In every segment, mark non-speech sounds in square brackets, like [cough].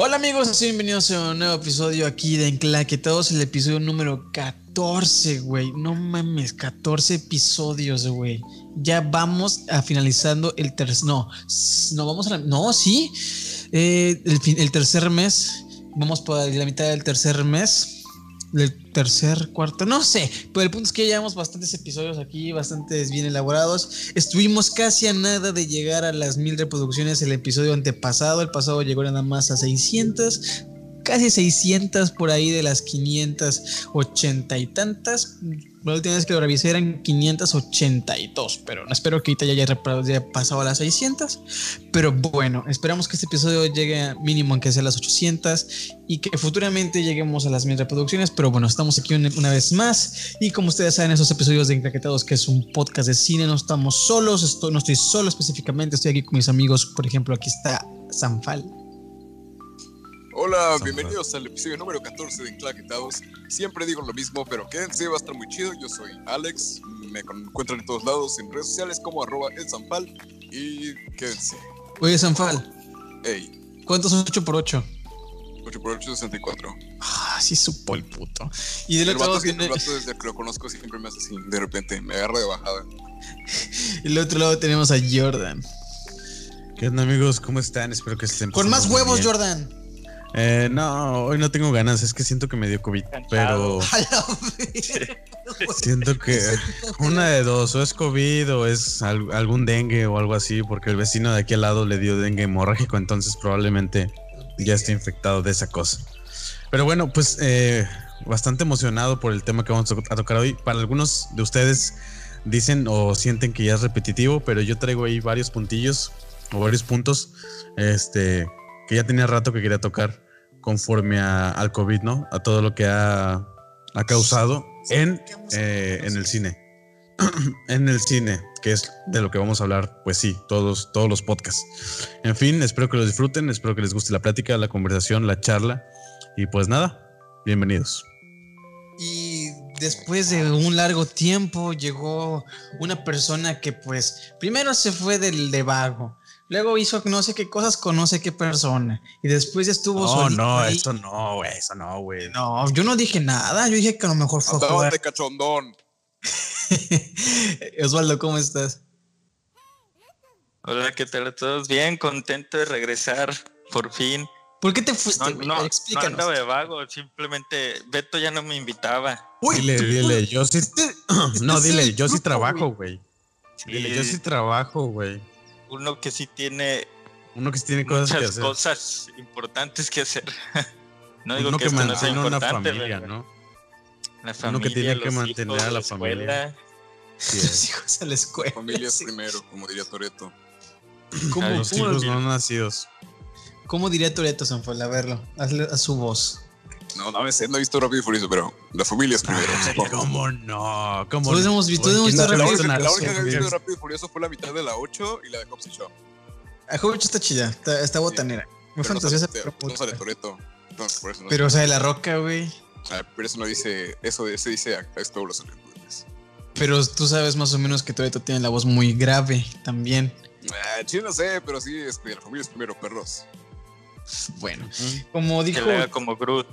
Hola amigos, bienvenidos a un nuevo episodio aquí de Enclaquetados, el episodio número 14, güey. No mames, 14 episodios, güey. Ya vamos a finalizando el tercer... No, no vamos a... La, no, sí. Eh, el, el tercer mes. Vamos por la mitad del tercer mes del tercer, cuarto, no sé, pero el punto es que llevamos bastantes episodios aquí, bastantes bien elaborados. Estuvimos casi a nada de llegar a las mil reproducciones el episodio antepasado, el pasado llegó nada más a 600, casi 600 por ahí de las 580 y tantas. La última vez que lo revisé eran 582, pero espero que ahorita ya haya pasado a las 600. Pero bueno, esperamos que este episodio llegue a mínimo aunque sea las 800 y que futuramente lleguemos a las mil reproducciones. Pero bueno, estamos aquí una, vez más y como ustedes saben, esos episodios de Encraquetados, que es un podcast de cine, no estamos solos, no estoy solo específicamente, estoy aquí con mis amigos. Por ejemplo, aquí está Sanfal. Hola, bienvenidos al episodio número 14 de Enclaquetados. Siempre digo lo mismo, pero quédense, va a estar muy chido. Yo soy Alex, me encuentran en todos lados, en redes sociales como arroba el Sanfal. Y quédense. Oye, Sanfal. Ey. ¿Cuántos son 8 por 8? 8 por 8, 64. Ah, sí supo el puto. Y del otro lado tiene... El vato desde que lo conozco siempre me hace así, de repente, me agarra de bajada. [laughs] y del otro lado tenemos a Jordan. ¿Qué onda amigos? ¿Cómo están? Espero que estén Con más huevos, Jordan. Eh, no, hoy no tengo ganas, es que siento que me dio COVID, pero [laughs] siento que una de dos, o es COVID o es algún dengue o algo así, porque el vecino de aquí al lado le dio dengue hemorrágico, entonces probablemente ya esté infectado de esa cosa. Pero bueno, pues eh, bastante emocionado por el tema que vamos a tocar hoy. Para algunos de ustedes dicen o sienten que ya es repetitivo, pero yo traigo ahí varios puntillos o varios puntos, este que ya tenía rato que quería tocar conforme al COVID, ¿no? A todo lo que ha, causado en, eh, en el cine. [clears throat] en el cine, que es de lo que vamos a hablar, pues sí, todos, todos los podcasts. En fin, espero que lo disfruten, espero que les guste la plática, la conversación, la charla. Y pues nada, bienvenidos. Y después de un largo tiempo llegó una persona que pues primero se fue del de vago, Luego hizo no sé qué cosas con no sé qué persona. Y después ya estuvo No, no, eso no, güey. Eso no, güey. No, yo no dije nada. Yo dije que a lo mejor fue jugar. de cachondón. [laughs] Osvaldo, ¿cómo estás? Hola, ¿qué tal? ¿Todos bien? Contento de regresar, por fin. ¿Por qué te fuiste? No, no, Explícanos. No de vago, simplemente Beto ya no me invitaba. Uy, dile, dile, yo sí. [clears throat] no, dile, yo sí trabajo, güey. Dile, yo sí trabajo, güey uno que sí tiene uno que sí tiene cosas muchas que hacer. cosas importantes que hacer. [laughs] no digo uno que, mantiene una familia, ¿no? La familia, uno que tiene que mantener a la, familia. Sí, [laughs] los hijos a la escuela. Familia primero, como diría Toreto. [clears throat] ¿Cómo, los hijos no nacidos. ¿Cómo diría Toreto, Sanfol? A verlo, hazle a su voz. No, no, no he visto Rápido y Furioso, pero la familia es primero. ¿Cómo no? ¿Cómo todos hemos visto, todos hemos visto Rápido y Furioso. La única que he visto de Rápido y Furioso fue la mitad de la 8 y la de Hobbs y Shaw. La Hobbs está chida, está, está botanera. Muy fantasiosa, pero. No sale Toreto. pero, o sea, de la roca, güey. Ah, pero eso no dice. Eso se dice a, todos los Pero tú sabes más o menos que Toreto tiene la voz muy grave también. Ah, sí, no sé, pero sí, este, la familia es primero, perros. Bueno, como dijo. como Groot.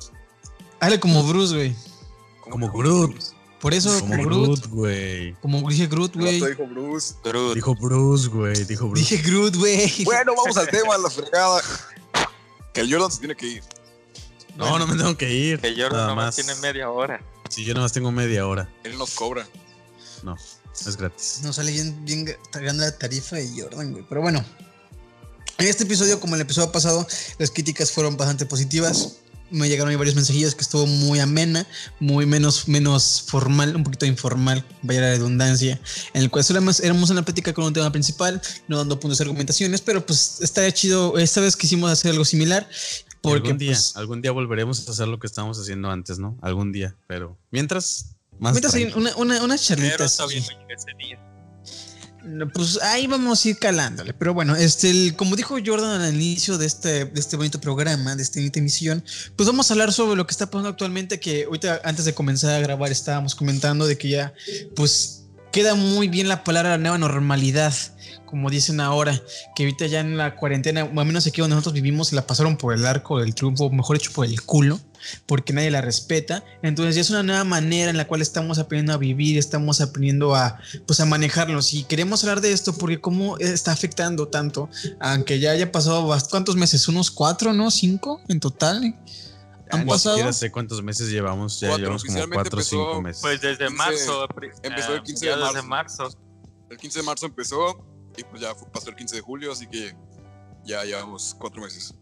Hazle como Bruce, güey. Como Groot. Por eso, como, Groot, güey. Como dije Groot, güey. dijo Bruce. Groot. Dijo Bruce, güey. Dijo Bruce. Dije Groot, güey. Bueno, vamos al tema, la fregada. Que el Jordan se tiene que ir. No, no me tengo que ir. Que Jordan nomás tiene media hora. Sí, yo nomás tengo media hora. Él nos cobra. No, es gratis. Nos sale bien, bien grande la tarifa de Jordan, güey. Pero bueno, en este episodio, como el episodio pasado, las críticas fueron bastante positivas me llegaron ahí varios mensajillos que estuvo muy amena, muy menos, menos formal, un poquito informal, vaya la redundancia, en el cual solamente éramos en la plática con un tema principal, no dando puntos de argumentaciones, pero pues estaría chido, esta vez quisimos hacer algo similar. Porque, algún día, pues, algún día volveremos a hacer lo que estábamos haciendo antes, ¿no? Algún día, pero mientras, más. Mientras, una, una, unas charlitas. Pues ahí vamos a ir calándole. Pero bueno, este, como dijo Jordan al inicio de este, de este bonito programa, de esta bonita emisión, pues vamos a hablar sobre lo que está pasando actualmente. Que ahorita, antes de comenzar a grabar, estábamos comentando de que ya, pues queda muy bien la palabra nueva normalidad, como dicen ahora, que ahorita ya en la cuarentena, o al menos aquí donde nosotros vivimos, la pasaron por el arco del triunfo, mejor hecho por el culo, porque nadie la respeta. Entonces ya es una nueva manera en la cual estamos aprendiendo a vivir, estamos aprendiendo a, pues, a manejarnos. Y queremos hablar de esto porque cómo está afectando tanto, aunque ya haya pasado, ¿cuántos meses? ¿Unos cuatro, no? ¿Cinco en total? ¿Han Ni pasado? siquiera sé cuántos meses llevamos, ya llevamos como cuatro o cinco meses. Pues desde marzo. Empezó el 15 de marzo. marzo. El 15 de marzo empezó y pues ya pasó el 15 de julio, así que ya llevamos cuatro meses.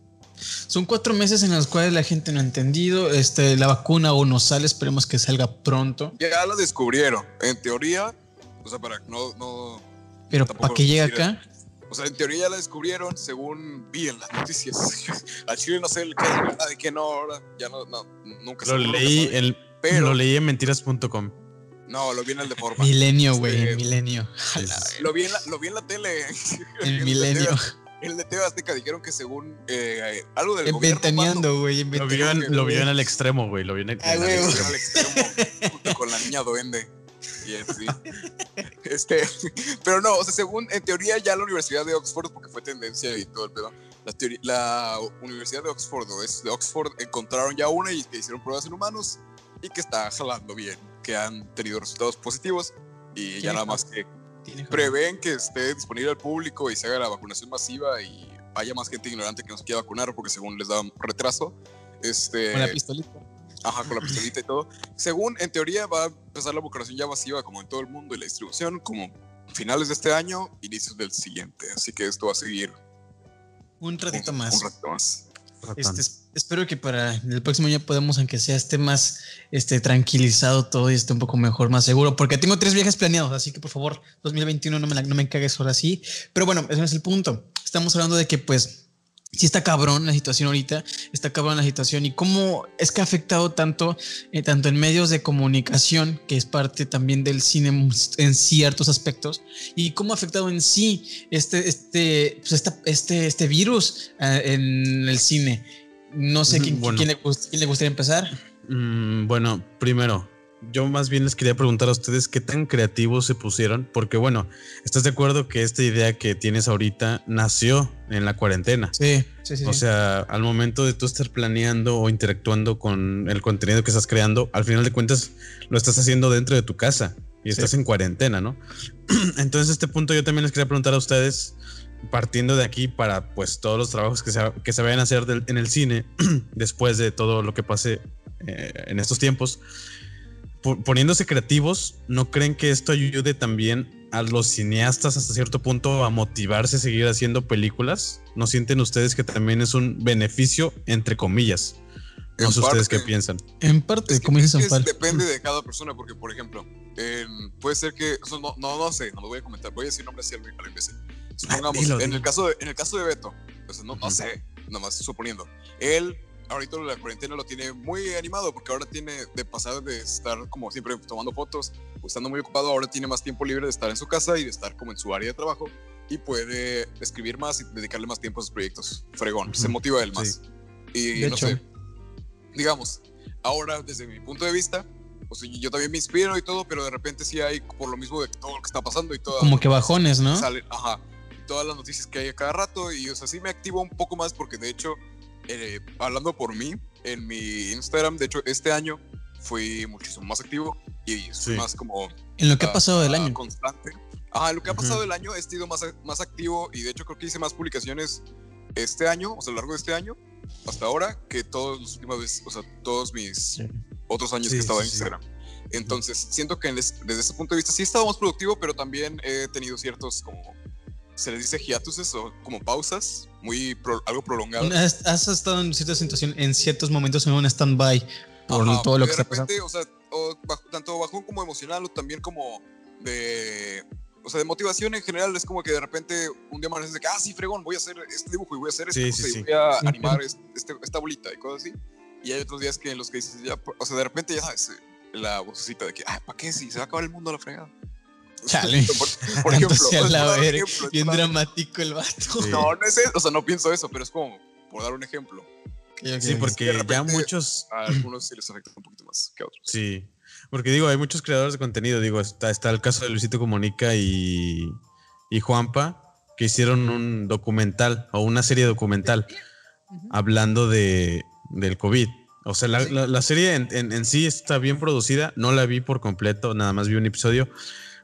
Son cuatro meses en los cuales la gente no ha entendido. Este, la vacuna aún no sale, esperemos que salga pronto. Ya la descubrieron. En teoría, o sea, para no. no Pero para que llegue acá. O sea, en teoría ya la descubrieron según vi en las noticias. [laughs] A Chile no sé el que es verdad y que no, ahora ya no, no nunca lo leí el, Pero, Lo leí en mentiras.com. No, lo vi en el de forma. Milenio, güey, este, milenio. [laughs] Lo vi, en la, lo vi en la tele. [laughs] El milenio. El de TV Azteca dijeron que según eh, algo del Inventaneando, güey. Lo vio, en, lo vio en el extremo, güey. Lo vio en el, ah, en el extremo. [laughs] junto con la niña duende. Y así. Este, pero no, o sea, según en teoría ya la Universidad de Oxford, porque fue tendencia y todo el pedo, la, la Universidad de Oxford o es de Oxford encontraron ya una y que hicieron pruebas en humanos y que está jalando bien, que han tenido resultados positivos y ya nada más que prevén que esté disponible al público y se haga la vacunación masiva y haya más gente ignorante que no se quiera vacunar porque según les da retraso. Este, con la pistolita. Ajá, con la pistolita y todo. Según, en teoría, va a empezar la vacunación ya masiva como en todo el mundo y la distribución como finales de este año, inicios del siguiente. Así que esto va a seguir. Un ratito más. Un ratito más. Este, espero que para el próximo año podamos, aunque sea esté más este, tranquilizado todo y esté un poco mejor, más seguro, porque tengo tres viajes planeados, así que por favor, 2021 no me, no me cagues ahora sí. Pero bueno, ese no es el punto. Estamos hablando de que pues sí está cabrón la situación ahorita, está cabrón la situación y cómo es que ha afectado tanto, eh, tanto en medios de comunicación, que es parte también del cine en ciertos aspectos, y cómo ha afectado en sí este, este, pues este, este virus eh, en el cine. No sé quién, quién, le, gustaría empezar. Mm, bueno, primero, yo más bien les quería preguntar a ustedes qué tan creativos se pusieron, porque bueno, ¿estás de acuerdo que esta idea que tienes ahorita nació en la cuarentena? Sí, sí, sí. O sea, al momento de tú estar planeando o interactuando con el contenido que estás creando, al final de cuentas lo estás haciendo dentro de tu casa y estás en cuarentena, ¿no? [clears throat] Entonces, este punto yo también les quería preguntar a ustedes, partiendo de aquí para pues todos los trabajos que se, que se vayan a hacer en el cine [clears throat] después de todo lo que pase eh, en estos tiempos poniéndose creativos, ¿no creen que esto ayude también a los cineastas hasta cierto punto a motivarse a seguir haciendo películas? ¿No sienten ustedes que también es un beneficio, entre comillas? No sé ustedes qué piensan. En parte, como dice Depende de cada persona, porque, por ejemplo, puede ser que. no, no, no, sé, no lo voy a comentar. Voy a decir nombres así al imbécil. Supongamos, en, el caso de, en el caso de Beto, pues, no, no sé, nomás suponiendo. Él ahorita la cuarentena lo tiene muy animado porque ahora tiene de pasar de estar como siempre tomando fotos o estando muy ocupado, ahora tiene más tiempo libre de estar en su casa y de estar como en su área de trabajo y puede escribir más y dedicarle más tiempo a sus proyectos. Fregón, se motiva él más. Y no sé, digamos, ahora desde mi punto de vista, pues yo también me inspiro y todo, pero de repente sí hay por lo mismo de todo lo que está pasando y todo. Como que bajones, ¿no? ajá. Todas las noticias que hay a cada rato y o sea, sí me activo un poco más porque de hecho eh, hablando por mí, en mi Instagram, de hecho, este año fui muchísimo más activo y más como... En lo que ha pasado del año. Constante. Ajá, en lo que ha pasado del año he sido más, más activo y de hecho creo que hice más publicaciones este año, o sea, a lo largo de este año, hasta ahora, que todos los últimos, o sea, todos mis otros años que he estado en Instagram. Entonces, siento que desde ese punto de vista sí he estado más productivo, pero también he tenido ciertos como se les dice hiatuses o como pausas, muy algo prolongadas. Has, estado en cierta situación, en ciertos momentos en un stand-by por todo lo que está pasando. O sea, tanto bajón como emocional o también como de o sea, de motivación en general es como que de repente un día amaneces de que, ah, sí, fregón, voy a hacer este dibujo y voy a hacer esto, y voy a animar este, esta bolita y cosas así. Y hay otros días que en los que dices, ya, o sea, de repente ya sabes, la vocecita de que, ah, ¿para qué? Si se va a acabar el mundo a la fregada. Chale. Por, [laughs] ejemplo, bien dramático el vato. No, no es eso, o sea, no pienso eso, pero es como, por dar un ejemplo, Sí, porque ya muchos. A algunos sí les afecta un poquito más que a otros. Sí. Porque digo, hay muchos creadores de contenido. Digo, está, está el caso de Luisito Comunica y, y Juanpa, que hicieron un documental o una serie documental hablando de, del COVID. O sea, la, serie en, en, sí está bien producida. No la vi por completo, nada más vi un episodio.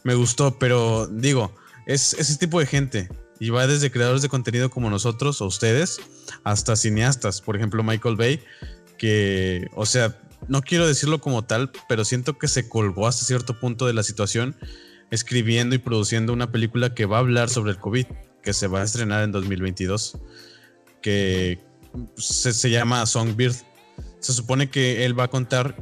Me gustó, pero digo, es ese tipo de gente. Y va desde creadores de contenido como nosotros o ustedes hasta cineastas. Por ejemplo, Michael Bay, que, o sea, no quiero decirlo como tal, pero siento que se colgó hasta cierto punto de la situación escribiendo y produciendo una película que va a hablar sobre el COVID, que se va a estrenar en 2022, que se, se llama Songbird se supone que él va a contar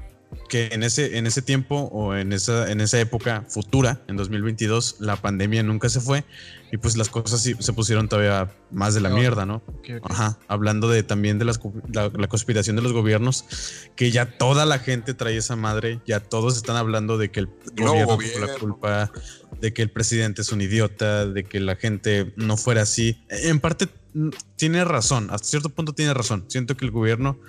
que en ese, en ese tiempo o en esa, en esa época futura, en 2022, la pandemia nunca se fue y pues las cosas se pusieron todavía más de la mierda, ¿no? Ajá, hablando de también de la, conspiración de los gobiernos, que ya toda la gente trae esa madre, ya todos están hablando de que el gobierno tuvo la culpa, de que el presidente es un idiota, de que la gente no fuera así. En parte mm, tiene razón, hasta cierto punto tiene razón. Siento que el gobierno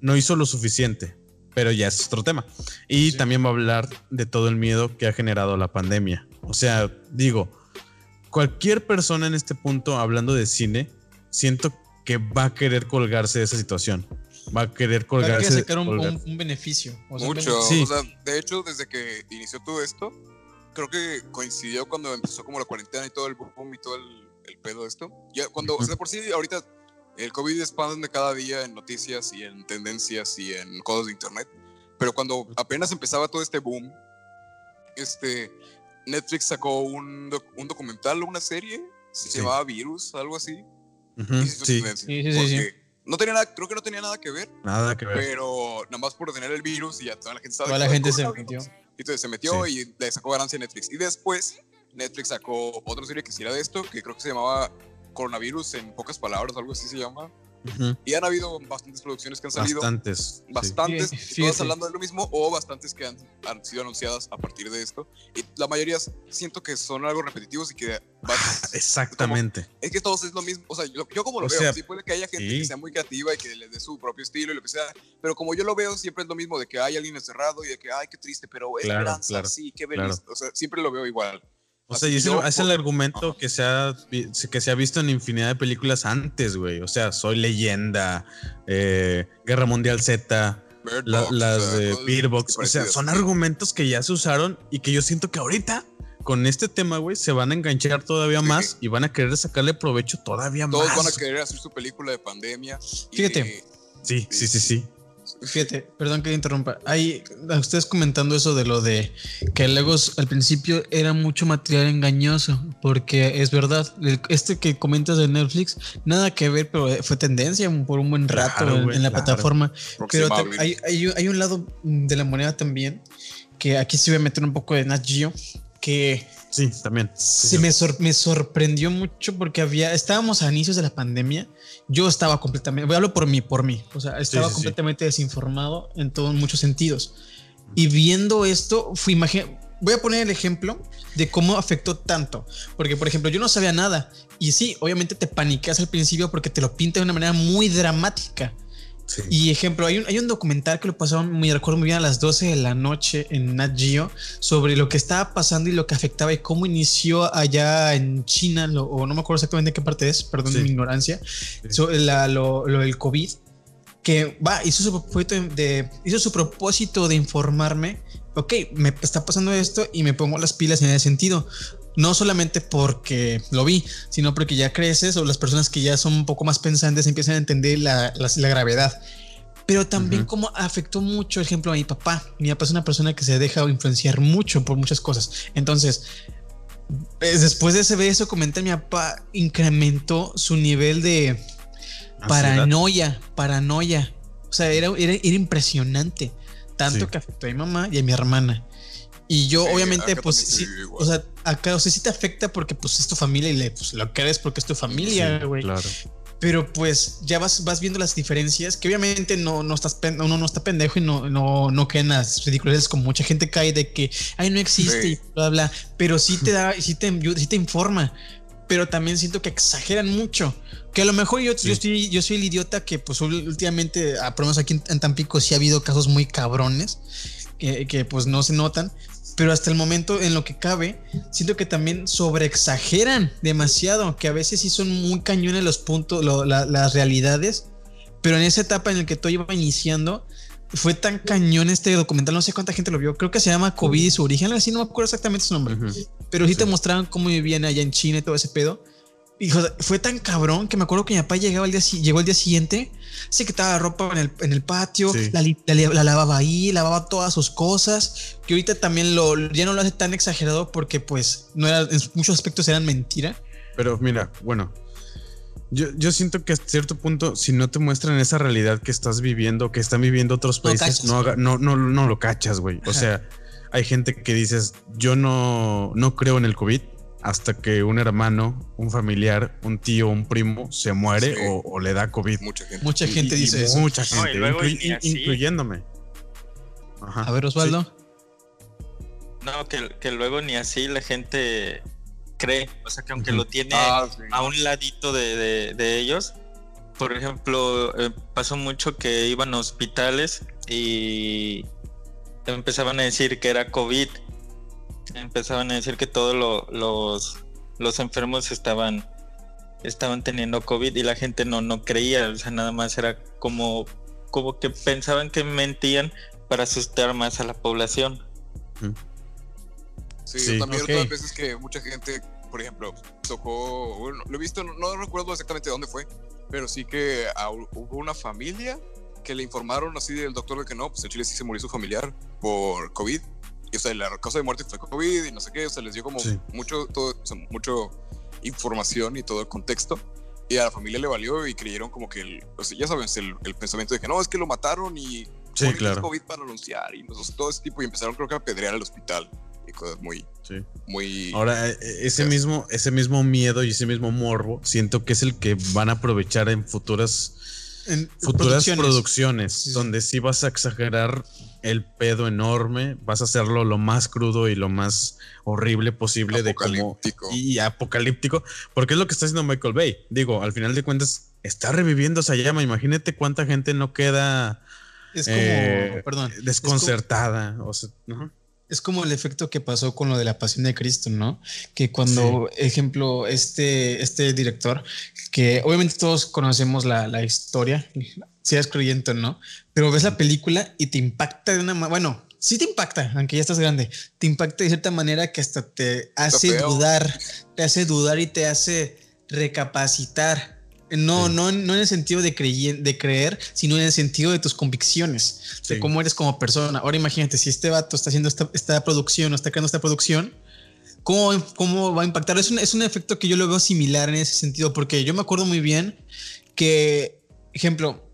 no hizo lo suficiente, pero ya es otro tema. Y también va a hablar de todo el miedo que ha generado la pandemia. O sea, digo, cualquier persona en este punto hablando de cine, siento que va a querer colgarse de esa situación. Va a querer colgarse. Va sacar un, beneficio. Mucho. O sea, de hecho, desde que inició todo esto, creo que coincidió cuando empezó como la cuarentena y todo el boom y todo el, pedo de esto. Ya cuando, o sea, por sí, ahorita el COVID expande cada día en noticias y en tendencias y en cosas de internet. Pero cuando apenas empezaba todo este boom, este, Netflix sacó un, un documental o una serie, se llamaba Virus, algo así. sí. Sí, no tenía nada, creo que no tenía nada que ver. Nada que ver. Pero nada más por tener el virus y ya toda la gente sabe. Toda la gente se metió. Y entonces se metió y le sacó ganancia a Netflix. Y después Netflix sacó otra serie que sí era de esto, que creo que se llamaba coronavirus en pocas palabras, algo así se llama. Y han habido bastantes producciones que han salido. Bastantes. Bastantes, todas hablando de lo mismo, o bastantes que han, han, sido anunciadas a partir de esto. Y la mayoría siento que son algo repetitivos y que. Exactamente. es que todos es lo mismo. O sea, yo, como lo veo, sí puede que haya gente que sea muy creativa y que le dé su propio estilo y lo que sea. Pero como yo lo veo, siempre es lo mismo de que hay alguien encerrado y de que, ay, qué triste, pero esperanza, sí, qué feliz. O sea, siempre lo veo igual. O sea, y es, el, argumento que se, ha, que se ha visto en infinidad de películas antes, güey. O sea, Soy Leyenda, eh, Guerra Mundial Z, las de Beerbox. O sea, son argumentos que ya se usaron y que yo siento que ahorita, con este tema, güey, se van a enganchar todavía más y van a querer sacarle provecho todavía más. Todos van a querer hacer su película de pandemia. Fíjate. sí, sí, sí, sí. Fíjate, perdón que interrumpa. Hay ustedes comentando eso de lo de que el Legos al principio era mucho material engañoso, porque es verdad, este que comentas de Netflix, nada que ver, pero fue tendencia por un buen rato en, la plataforma. Pero hay, hay, un lado de la moneda también, que aquí se voy a meter un poco de Nat Geo, que Sí, también. se Me, me, sorprendió mucho porque había, estábamos a inicios de la pandemia. Yo estaba completamente, voy a hablar por mí, por mí. O sea, estaba completamente desinformado en todos muchos sentidos. Y viendo esto, fui imagen, voy a poner el ejemplo de cómo afectó tanto. Porque, por ejemplo, yo no sabía nada. Y sí, obviamente te panicas al principio porque te lo pinta de una manera muy dramática. Y ejemplo, hay un, hay un documental que lo pasaron, me recuerdo muy bien, a las 12 de la noche en Nat Geo sobre lo que estaba pasando y lo que afectaba y cómo inició allá en China, o no me acuerdo exactamente qué parte es, perdón mi ignorancia, lo, lo, del COVID, que va, hizo su, propósito de, hizo su propósito de informarme, ok, me está pasando esto y me pongo las pilas en ese sentido no solamente porque lo vi, sino porque ya creces o las personas que ya son un poco más pensantes empiezan a entender la, gravedad. Pero también como afectó mucho, ejemplo, a mi papá. Mi papá es una persona que se deja influenciar mucho por muchas cosas. Entonces, después de ese beso, comenté, mi papá incrementó su nivel de paranoia, paranoia. O sea, era, era, impresionante. Tanto que afectó a mi mamá y a mi hermana. Y yo, obviamente, pues sí, o sea, acá, o sea, sí te afecta porque pues es tu familia y le, pues, lo crees porque es tu familia, güey. claro. Pero pues ya vas, vas viendo las diferencias, que obviamente no, no estás, uno no está pendejo y no, no, no caen las ridículas como mucha gente cae de que, ay, no existe y bla, bla, pero sí te da, sí te, sí te informa. pero también siento que exageran mucho. Que a lo mejor yo, yo, estoy, yo soy el idiota que pues últimamente, por lo menos aquí en, Tampico sí ha habido casos muy cabrones que, que pues no se notan, pero hasta el momento en lo que cabe, siento que también sobreexageran demasiado, que a veces sí son muy cañones los puntos, las realidades, pero en esa etapa en la que todo iba iniciando, fue tan cañón este documental, no sé cuánta gente lo vio, creo que se llama COVID y su origen, así no me acuerdo exactamente su nombre, pero sí, te mostraban cómo vivían allá en China y todo ese pedo. Hijo, fue tan cabrón que me acuerdo que mi papá llegaba el día, llegó el día siguiente, se quitaba la ropa en el, en el patio, la, lavaba ahí, lavaba todas sus cosas, que ahorita también lo, ya no lo hace tan exagerado porque pues no era, en muchos aspectos eran mentira. Pero mira, bueno, yo, yo, siento que a cierto punto, si no te muestran esa realidad que estás viviendo, que están viviendo otros países, no, no, no, no, lo cachas, güey. O sea, hay gente que dices, yo no, no creo en el COVID hasta que un hermano, un familiar, un tío, un primo se muere o, le da COVID. Mucha gente, mucha gente dice eso. Mucha gente, incluyéndome. A ver, Osvaldo. No, que, que luego ni así la gente cree, o sea que aunque lo tiene ah, a un ladito de, ellos, por ejemplo, eh, pasó mucho que iban a hospitales y empezaban a decir que era COVID, empezaban a decir que todos los, los enfermos estaban, estaban teniendo COVID y la gente no, no creía, o sea, nada más era como, como que pensaban que mentían para asustar más a la población. Sí, yo también otras veces que mucha gente, por ejemplo, tocó, bueno, lo he visto, no, recuerdo exactamente dónde fue, pero sí que hubo una familia que le informaron así del doctor de que no, pues en Chile sí se murió su familiar por COVID. Y o sea, la causa de muerte fue COVID y no sé qué, o sea, les dio como mucho, todo, mucho información y todo el contexto. Y a la familia le valió y creyeron como que, el, o sea, ya sabes, el, pensamiento de que no, es que lo mataron y sí, claro. COVID para anunciar y todo ese tipo. Y empezaron creo que a pedrear al hospital cosas muy, muy. Ahora, e, e, ese mismo, ese mismo miedo y ese mismo morbo, siento que es el que van a aprovechar en futuras, en futuras producciones, donde sí vas a exagerar el pedo enorme, vas a hacerlo lo más crudo y lo más horrible posible de como y apocalíptico, porque es lo que está haciendo Michael Bay. Digo, al final de cuentas está reviviendo esa llama. Imagínate cuánta gente no queda es como, eh, perdón, desconcertada. o sea, es como el efecto que pasó con lo de la pasión de Cristo, ¿no? Que cuando, ejemplo, este, este director, que obviamente todos conocemos la, la historia, seas creyente o no, pero ves la película y te impacta de una manera, bueno, sí te impacta, aunque ya estás grande, te impacta de cierta manera que hasta te hace dudar, te hace dudar y te hace recapacitar no, no, no en el sentido de, de creer, sino en el sentido de tus convicciones, de cómo eres como persona. Ahora imagínate, si este vato está haciendo esta, producción o está creando esta producción, ¿cómo, cómo va a impactar? Es un, es un efecto que yo lo veo similar en ese sentido, porque yo me acuerdo muy bien que, ejemplo,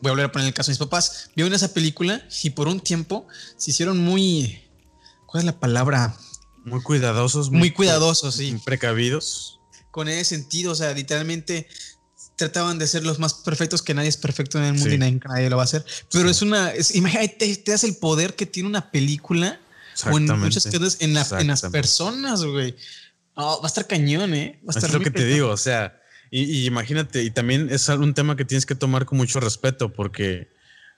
voy a volver a poner el caso de mis papás, vieron esa película y por un tiempo se hicieron muy, ¿cuál es la palabra? Muy cuidadosos. Muy, cuidadosos, sí. Precavidos. Con ese sentido, o sea, literalmente trataban de ser los más perfectos, que nadie es perfecto en el mundo y nadie, lo va a hacer. Pero es una, imagínate, te das el poder que tiene una película o en muchas cosas en, en, las personas, güey. va a estar cañón, ¿eh? Va a estar es lo que te digo, o sea, y, y, imagínate, y también es un tema que tienes que tomar con mucho respeto porque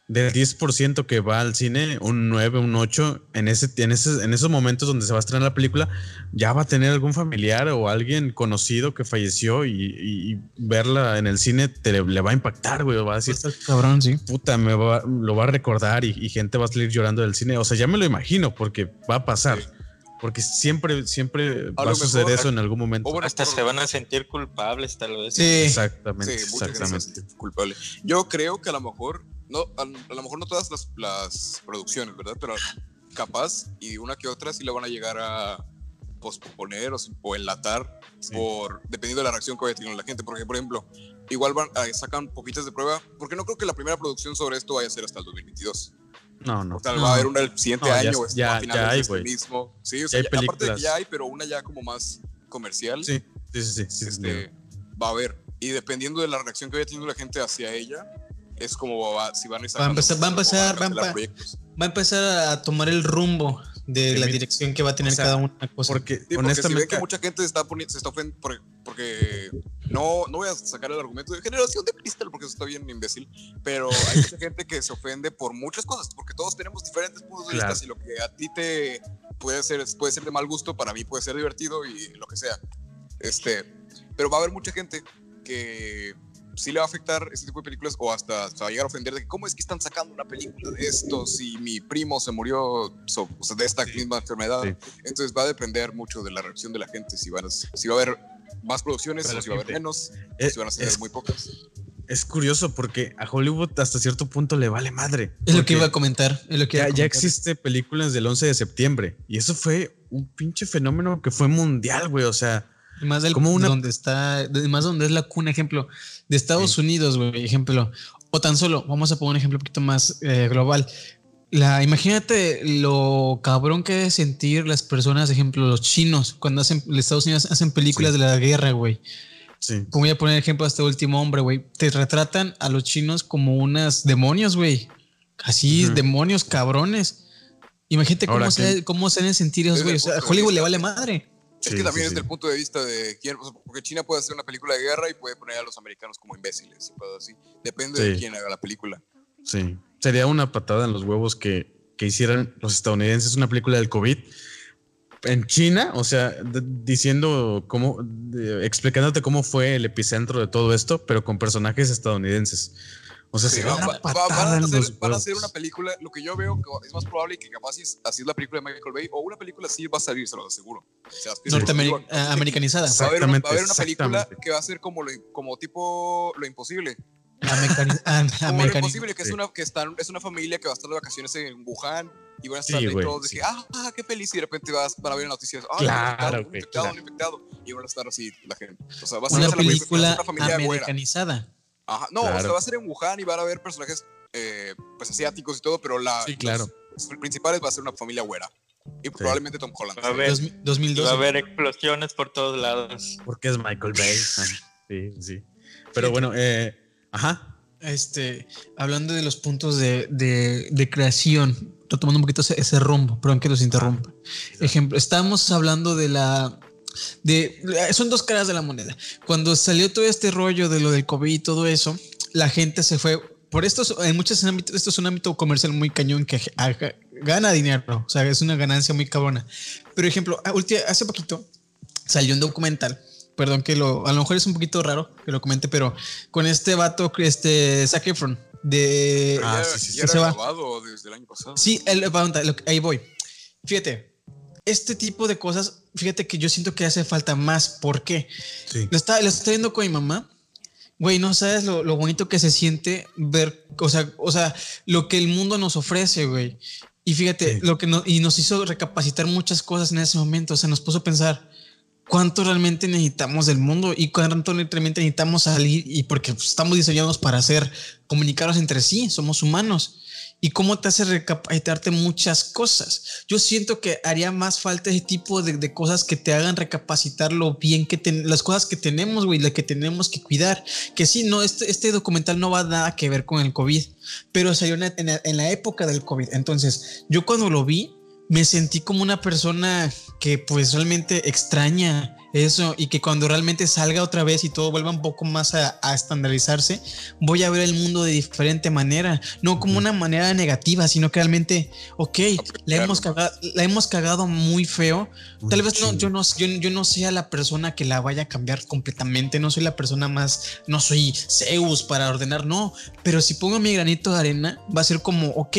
del 10% que va al cine, un 9, un 8, en, ese, en, ese, en esos momentos donde se va a estrenar la película, ya va a tener algún familiar o alguien conocido que falleció y, verla en el cine te le, va a impactar, güey. Va a decir, cabrón, sí. Puta, me va, lo va a recordar y, gente va a salir llorando del cine. O sea, ya me lo imagino porque va a pasar. Porque siempre, siempre va a suceder eso en algún momento. Hasta se van a sentir culpables, tal vez. Sí, exactamente. exactamente. Culpable. Yo creo que a lo mejor no, a, lo mejor no todas las, producciones, ¿verdad? Pero capaz y una que otra sí la van a llegar a posponer o, enlatar por dependiendo de la reacción que vaya teniendo la gente. Porque, por ejemplo, igual van, a sacan poquitas de prueba, porque no creo que la primera producción sobre esto vaya a ser hasta el 2022. No, no. O tal va a haber una el siguiente año o ya, ya hay, este mismo. Sí, o sea, aparte de que ya hay, pero una ya como más comercial. Sí, sí, sí. sí, este, va a haber. Y dependiendo de la reacción que vaya teniendo la gente hacia ella, es como va, si van a, va a empezar, va a empezar, va a empezar, a, tomar el rumbo de la dirección que va a tener cada una cosa. Porque, honestamente, si que mucha gente está, poniendo, se está ofendiendo porque, no, no voy a sacar el argumento de generación de cristal porque eso está bien imbécil, pero hay mucha [laughs] gente que se ofende por muchas cosas, porque todos tenemos diferentes puntos de vista y lo que a ti te puede ser, puede ser de mal gusto, para mí puede ser divertido y lo que sea. Este, pero va a haber mucha gente que sí le va a afectar este tipo de películas o hasta se va a llegar a ofender de que cómo es que están sacando una película de esto si mi primo se murió de esta misma enfermedad. Entonces va a depender mucho de la reacción de la gente, si, van a, si va a haber más producciones o si va a haber menos, o si van a ser muy pocas. Es curioso porque a Hollywood hasta cierto punto le vale madre. Es lo que iba a comentar. Es lo que ya, ya, existe películas del 11 de septiembre y eso fue un pinche fenómeno que fue mundial, güey. O sea, más del como una... donde está, más donde es la cuna, ejemplo, de Estados Unidos, güey, ejemplo. O tan solo, vamos a poner un ejemplo un poquito más eh, global. La, imagínate lo cabrón que debe sentir las personas, ejemplo, los chinos, cuando hacen, los Estados Unidos hacen películas de la guerra, güey. Sí. Voy a poner ejemplo a este último hombre, güey. Te retratan a los chinos como unas demonios, güey. Así, demonios cabrones. Imagínate cómo se, cómo se deben sentir esos, güey. O sea, Hollywood le vale madre. Es que también es del punto de vista de quién, porque China puede hacer una película de guerra y puede poner a los americanos como imbéciles y así. Depende de quién haga la película. Sí, sería una patada en los huevos que, que hicieran los estadounidenses una película del COVID en China, o sea, diciendo cómo, explicándote cómo fue el epicentro de todo esto, pero con personajes estadounidenses. O sea, van, a hacer, una película, lo que yo veo que es más probable que capaz así es la película de Michael Bay, o una película así va a salir, se lo aseguro. Norteamericanizada. Va a, haber, va a haber una película que va a ser como, lo, como tipo Lo Imposible. como lo imposible, que, es, una, que está, es una familia que va a estar de vacaciones en Wuhan y van a estar sí, todos de que, ah, qué feliz, y de repente vas para ver noticias, ah, claro, un infectado, un infectado, y van a estar así la gente. O sea, va a ser una, película, una familia americanizada. Ajá, no, o sea, va a ser en Wuhan y van a haber personajes eh, pues asiáticos y todo, pero la, sí, claro. los principales va a ser una familia güera. Y probablemente Tom Holland. Va a, haber, 2012. va a haber explosiones por todos lados. Porque es Michael Bay. [laughs] sí, sí. Pero bueno, eh, ajá. Este, hablando de los puntos de, de, de creación, retomando un poquito ese, ese rumbo, perdón que los interrumpa. Ejemplo, estamos hablando de la de, son dos caras de la moneda. Cuando salió todo este rollo de lo del COVID y todo eso, la gente se fue. Por esto, en muchos ámbitos, esto es un ámbito comercial muy cañón que gana dinero, o sea, es una ganancia muy cabrona. Pero, ejemplo, hace poquito salió un documental perdón que lo, a lo mejor es un poquito raro que lo comente, pero con este vato, este Zac Efron, de... Ah, sí, sí, sí. se va. desde el año pasado. Sí, ahí voy. Fíjate, este tipo de cosas fíjate que yo siento que hace falta más. ¿Por qué? Lo, está, lo estoy viendo con mi mamá. Güey, no sabes lo, bonito que se siente ver, o sea, o sea, lo que el mundo nos ofrece, güey. Y fíjate, lo que no, y nos hizo recapacitar muchas cosas en ese momento. O sea, nos puso a pensar cuánto realmente necesitamos del mundo y cuánto realmente necesitamos salir. Y porque estamos diseñados para hacer, comunicarnos entre sí, somos humanos y cómo te hace recapacitarte muchas cosas. Yo siento que haría más falta ese tipo de, cosas que te hagan recapacitar lo bien que las cosas que tenemos, güey, las que tenemos que cuidar. Que sí, no, este, este documental no va nada que ver con el COVID, pero salió en la época del COVID. Entonces, yo cuando lo vi, me sentí como una persona que pues realmente extraña eso y que cuando realmente salga otra vez y todo vuelva un poco más a, estandarizarse, voy a ver el mundo de diferente manera, no como una manera negativa, sino que realmente, ok, la hemos, cagado, la hemos cagado muy feo. Tal vez no, yo, no, yo, yo no sea la persona que la vaya a cambiar completamente, no soy la persona más, no soy Zeus para ordenar, no, pero si pongo mi granito de arena, va a ser como, ok,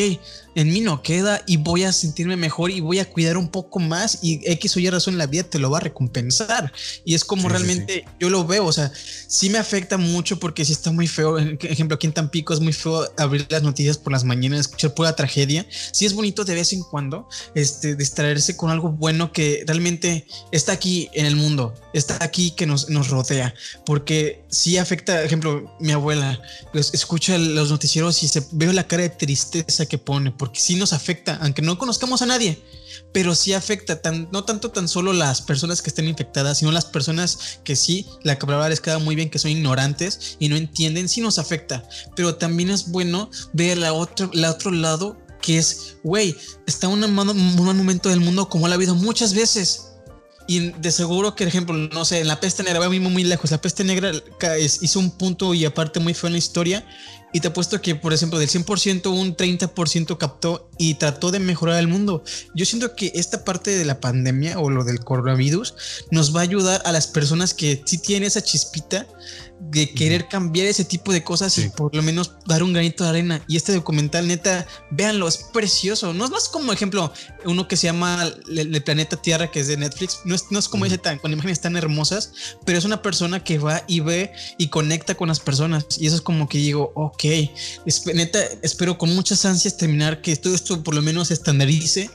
en mí no queda y voy a sentirme mejor y voy a cuidar un poco más y X o Y razón en la vida te lo va a recompensar. Y es como realmente yo lo veo, o sea, sí me afecta mucho porque sí está muy feo. Ejemplo, aquí en Tampico es muy feo abrir las noticias por las mañanas, escuchar pura tragedia. Sí es bonito de vez en cuando este, distraerse con algo bueno que realmente está aquí en el mundo, está aquí que nos, nos rodea, porque sí afecta, ejemplo, mi abuela pues, escucha los noticieros y se veo la cara de tristeza que pone porque sí nos afecta, aunque no conozcamos a nadie, pero sí afecta no tanto tan solo las personas que estén infectadas, sino las personas que sí, la palabra les queda muy bien, que son ignorantes y no entienden, sí nos afecta, pero también es bueno ver la otro, la otro lado que es, güey, está un monumento del mundo como lo ha habido muchas veces. Y de seguro que, por ejemplo, no sé, en la peste negra, voy muy, muy lejos, la peste negra hizo un punto y aparte muy feo en la historia y te apuesto que, por ejemplo, del 100%, un 30% captó y trató de mejorar el mundo. Yo siento que esta parte de la pandemia o lo del coronavirus nos va a ayudar a las personas que sí tienen esa chispita de querer cambiar ese tipo de cosas y por lo menos dar un granito de arena. Y este documental, neta, véanlo, es precioso. No es más como ejemplo uno que se llama El, planeta Tierra, que es de Netflix. No es, no es como ese tan, con imágenes tan hermosas, pero es una persona que va y ve y conecta con las personas. Y eso es como que digo, ok, neta, espero con muchas ansias terminar que todo esto por lo menos se estandarice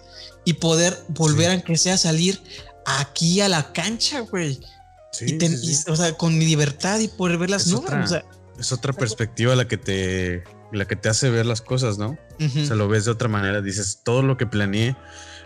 y poder volver a que sea salir aquí a la cancha, güey o sea, con mi libertad y poder ver las nubes. es otra perspectiva la que te la que te hace ver las cosas, ¿no? O sea, lo ves de otra manera. Dices, todo lo que planeé,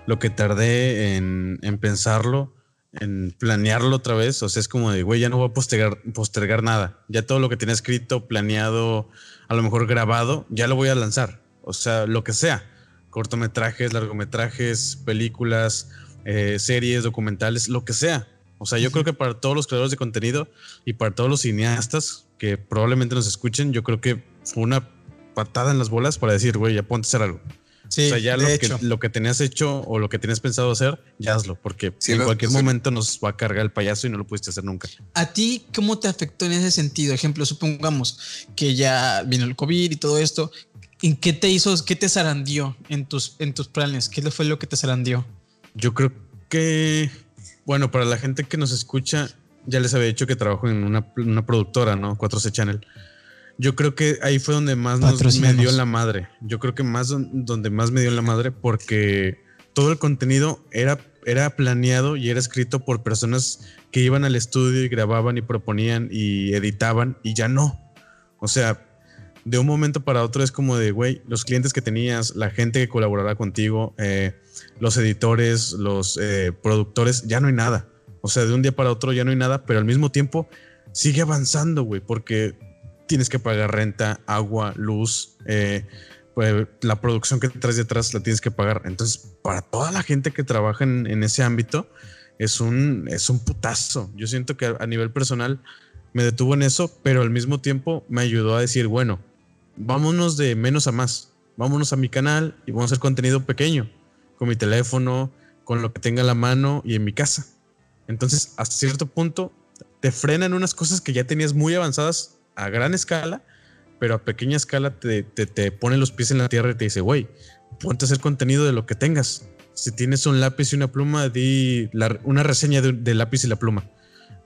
lo que tardé en, pensarlo, en planearlo otra vez. O sea, es como de, güey, ya no voy a postergar, postergar nada. Ya todo lo que tenía escrito, planeado, a lo mejor grabado, ya lo voy a lanzar. O sea, lo que sea. Cortometrajes, largometrajes, películas, eh, series, documentales, lo que sea o sea, yo creo que para todos los creadores de contenido y para todos los cineastas que probablemente nos escuchen, yo creo que fue una patada en las bolas para decir, güey, ya ponte a hacer algo. Sí, o sea, ya lo que, lo que, tenías hecho o lo que tenías pensado hacer, ya hazlo, porque en cualquier momento nos va a cargar el payaso y no lo pudiste hacer nunca. ¿A ti cómo te afectó en ese sentido? Ejemplo, supongamos que ya vino el COVID y todo esto. ¿En qué te hizo, qué te zarandió en tus, en tus planes? ¿Qué fue lo que te zarandió? Yo creo que bueno, para la gente que nos escucha, ya les había dicho que trabajo en una, productora, ¿no? 4C Channel. Yo creo que ahí fue donde más nos, me dio la madre. Yo creo que más donde más me dio la madre porque todo el contenido era, era planeado y era escrito por personas que iban al estudio y grababan y proponían y editaban y ya no. O sea, de un momento para otro es como de, güey, los clientes que tenías, la gente que colaborará contigo, eh, los editores, los eh, productores, ya no hay nada. O sea, de un día para otro ya no hay nada, pero al mismo tiempo sigue avanzando, güey, porque tienes que pagar renta, agua, luz, eh, pues, la producción que traes detrás la tienes que pagar. Entonces, para toda la gente que trabaja en, ese ámbito, es un, es un putazo. Yo siento que a nivel personal me detuvo en eso, pero al mismo tiempo me ayudó a decir, bueno, vámonos de menos a más. Vámonos a mi canal y vamos a hacer contenido pequeño con mi teléfono, con lo que tenga a la mano y en mi casa. Entonces, a cierto punto, te frenan unas cosas que ya tenías muy avanzadas a gran escala, pero a pequeña escala te, te, pone los pies en la tierra y te dice, güey, ponte a hacer contenido de lo que tengas. Si tienes un lápiz y una pluma, di una reseña de lápiz y la pluma.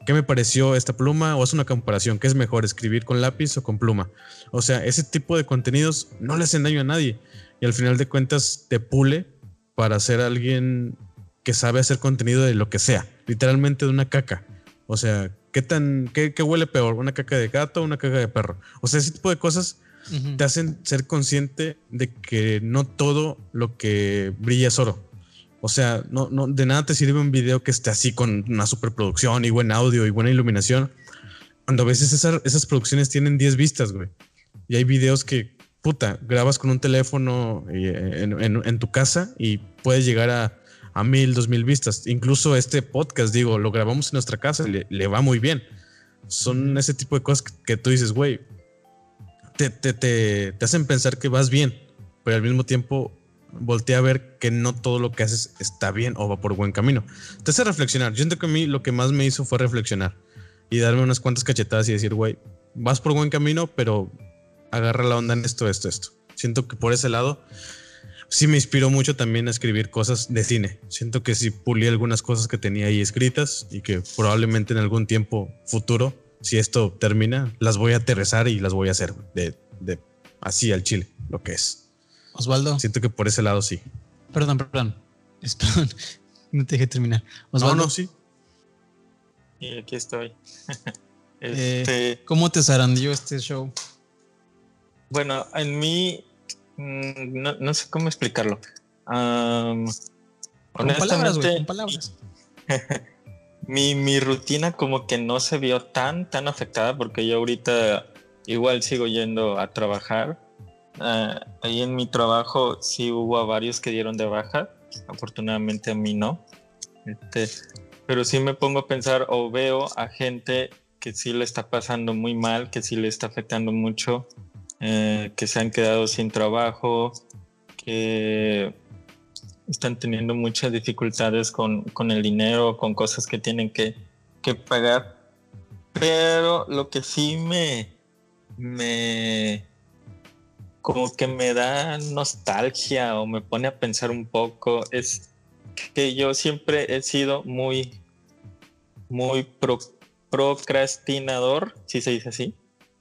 ¿Qué me pareció esta pluma? O haz una comparación. ¿Qué es mejor, escribir con lápiz o con pluma? O sea, ese tipo de contenidos no le hacen daño a nadie. Y al final de cuentas te pule para ser alguien que sabe hacer contenido de lo que sea, literalmente de una caca. O sea, ¿qué tan, qué, huele peor? ¿Una caca de gato o una caca de perro? O sea, ese tipo de cosas te hacen ser consciente de que no todo lo que brilla es oro. O sea, no, no, de nada te sirve un video que esté así con una superproducción y buen audio y buena iluminación. Cuando a veces esas, esas producciones tienen 10 vistas, güey. Y hay videos que puta, grabas con un teléfono eh, en, tu casa y puedes llegar a, a, mil, dos mil vistas. Incluso este podcast, digo, lo grabamos en nuestra casa y le, va muy bien. Son ese tipo de cosas que, tú dices, güey, te, te, te, te, hacen pensar que vas bien, pero al mismo tiempo voltea a ver que no todo lo que haces está bien o va por buen camino. Te hace reflexionar. Yo siento que a mí lo que más me hizo fue reflexionar y darme unas cuantas cachetadas y decir, güey, vas por buen camino, pero agarra la onda en esto, esto, esto. Siento que por ese lado sí me inspiró mucho también a escribir cosas de cine. Siento que sí pulí algunas cosas que tenía ahí escritas y que probablemente en algún tiempo futuro, si esto termina, las voy a aterrizar y las voy a hacer de, de así al chile, lo que es. Osvaldo. Siento que por ese lado sí. Perdón, perdón. [laughs] Perdón, no te dejé terminar. Osvaldo. No, no, sí. Y aquí estoy. [laughs] Eh, este... ¿Cómo te zarandió este show? Bueno, en mí, mm, no, sé cómo explicarlo. con palabras, con palabras. [laughs] mi, mi rutina como que no se vio tan, tan afectada porque yo ahorita igual sigo yendo a trabajar ah, ahí en mi trabajo sí hubo varios que dieron de baja, afortunadamente a mí no. Este, pero sí me pongo a pensar o veo a gente que sí le está pasando muy mal, que sí le está afectando mucho, eh, que se han quedado sin trabajo, que están teniendo muchas dificultades con, con el dinero, con cosas que tienen que, que, pagar. Pero lo que sí me, me, como que me da nostalgia o me pone a pensar un poco es que yo siempre he sido muy, muy procrastinador, si se dice así.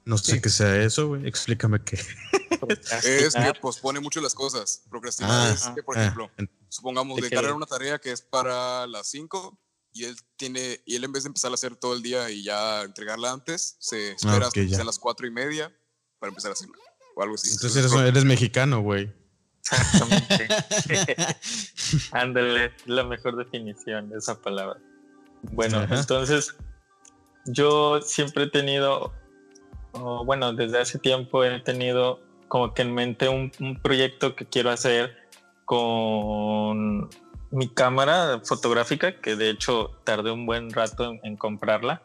No sé qué sea eso, güey. Explícame qué. es que pospone mucho las cosas. Procrastinar ah, es que, por ah, ejemplo, supongamos de cargar una tarea que es para las 5 y él tiene, y él en vez de empezar a hacer todo el día y ya entregarla antes, se ah, espera hasta las cuatro y media para empezar a hacerla. O algo así. Entonces, eres, mexicano, güey. Exactamente. [laughs] Ándale, la mejor definición de esa palabra. Bueno, entonces yo siempre he tenido, bueno, desde hace tiempo he tenido como que en mente un, proyecto que quiero hacer con mi cámara fotográfica, que de hecho tardé un buen rato en, comprarla,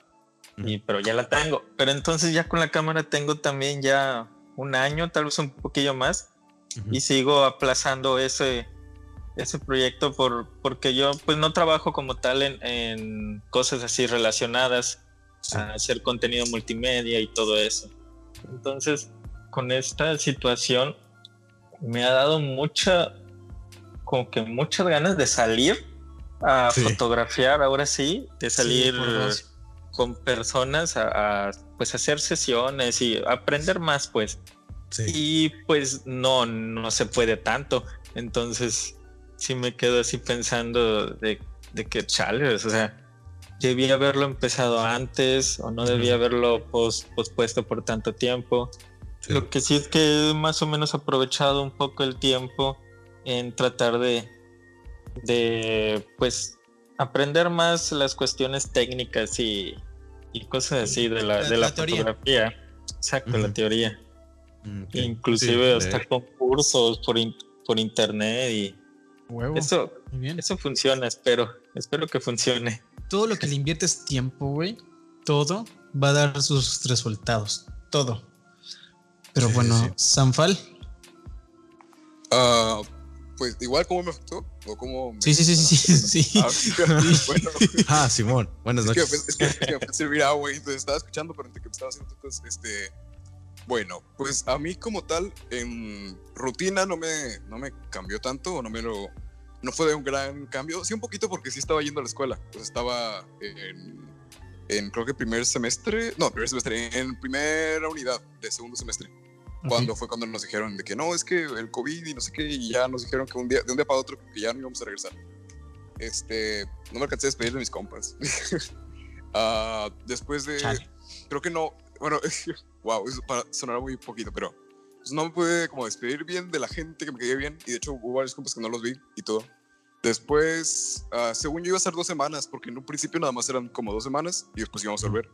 y, pero ya la tengo. Pero entonces ya con la cámara tengo también ya un año, tal vez un poquillo más, y sigo aplazando ese, ese proyecto por, porque yo pues no trabajo como tal en, en cosas así relacionadas a hacer contenido multimedia y todo eso. Entonces, con esta situación me ha dado mucha, como que muchas ganas de salir a fotografiar, ahora sí, de salir con personas a, pues hacer sesiones y aprender más, pues. Y pues no, no se puede tanto. Entonces, sí me quedo así pensando de, de que chales, o sea, debía haberlo empezado antes o no debía haberlo pospuesto por tanto tiempo. Lo que sí es que he más o menos aprovechado un poco el tiempo en tratar de, de pues, aprender más las cuestiones técnicas y, cosas así de la, de la, fotografía. Exacto, la teoría. Mm, Inclusive hasta concursos por, por internet y eso, eso funciona, espero. Espero que funcione. Todo lo que le inviertes tiempo, güey, todo va a dar sus resultados. Todo. Pero bueno, Sanfal. Ah, pues igual cómo me afectó o cómo sí, sí, sí, sí, sí. Ah, [laughs] bueno. [laughs] ah, Simón, buenas noches. Es que, es que, es que agua, entonces estaba escuchando, pero entre que me estaba haciendo cosas, este, bueno, pues a mí como tal, en rutina no me, no me cambió tanto, o no me lo... No fue de un gran cambio, sí un poquito porque sí estaba yendo a la escuela, pues estaba en, en creo que primer semestre, no, primer semestre, en primera unidad de segundo semestre. Cuando fue cuando nos dijeron de que no, es que el COVID y no sé qué, y ya nos dijeron que un día, de un día para otro que ya no íbamos a regresar. Este, no me alcancé a despedir de mis compas. uh, [laughs] después de, creo que no, bueno, [laughs] wow, eso para sonar muy poquito, pero pues, no me pude como despedir bien de la gente que me quedé bien y de hecho hubo varios compas que no los vi y todo. Después, uh, según yo iba a ser dos semanas, porque en un principio nada más eran como dos semanas y después íbamos a volver.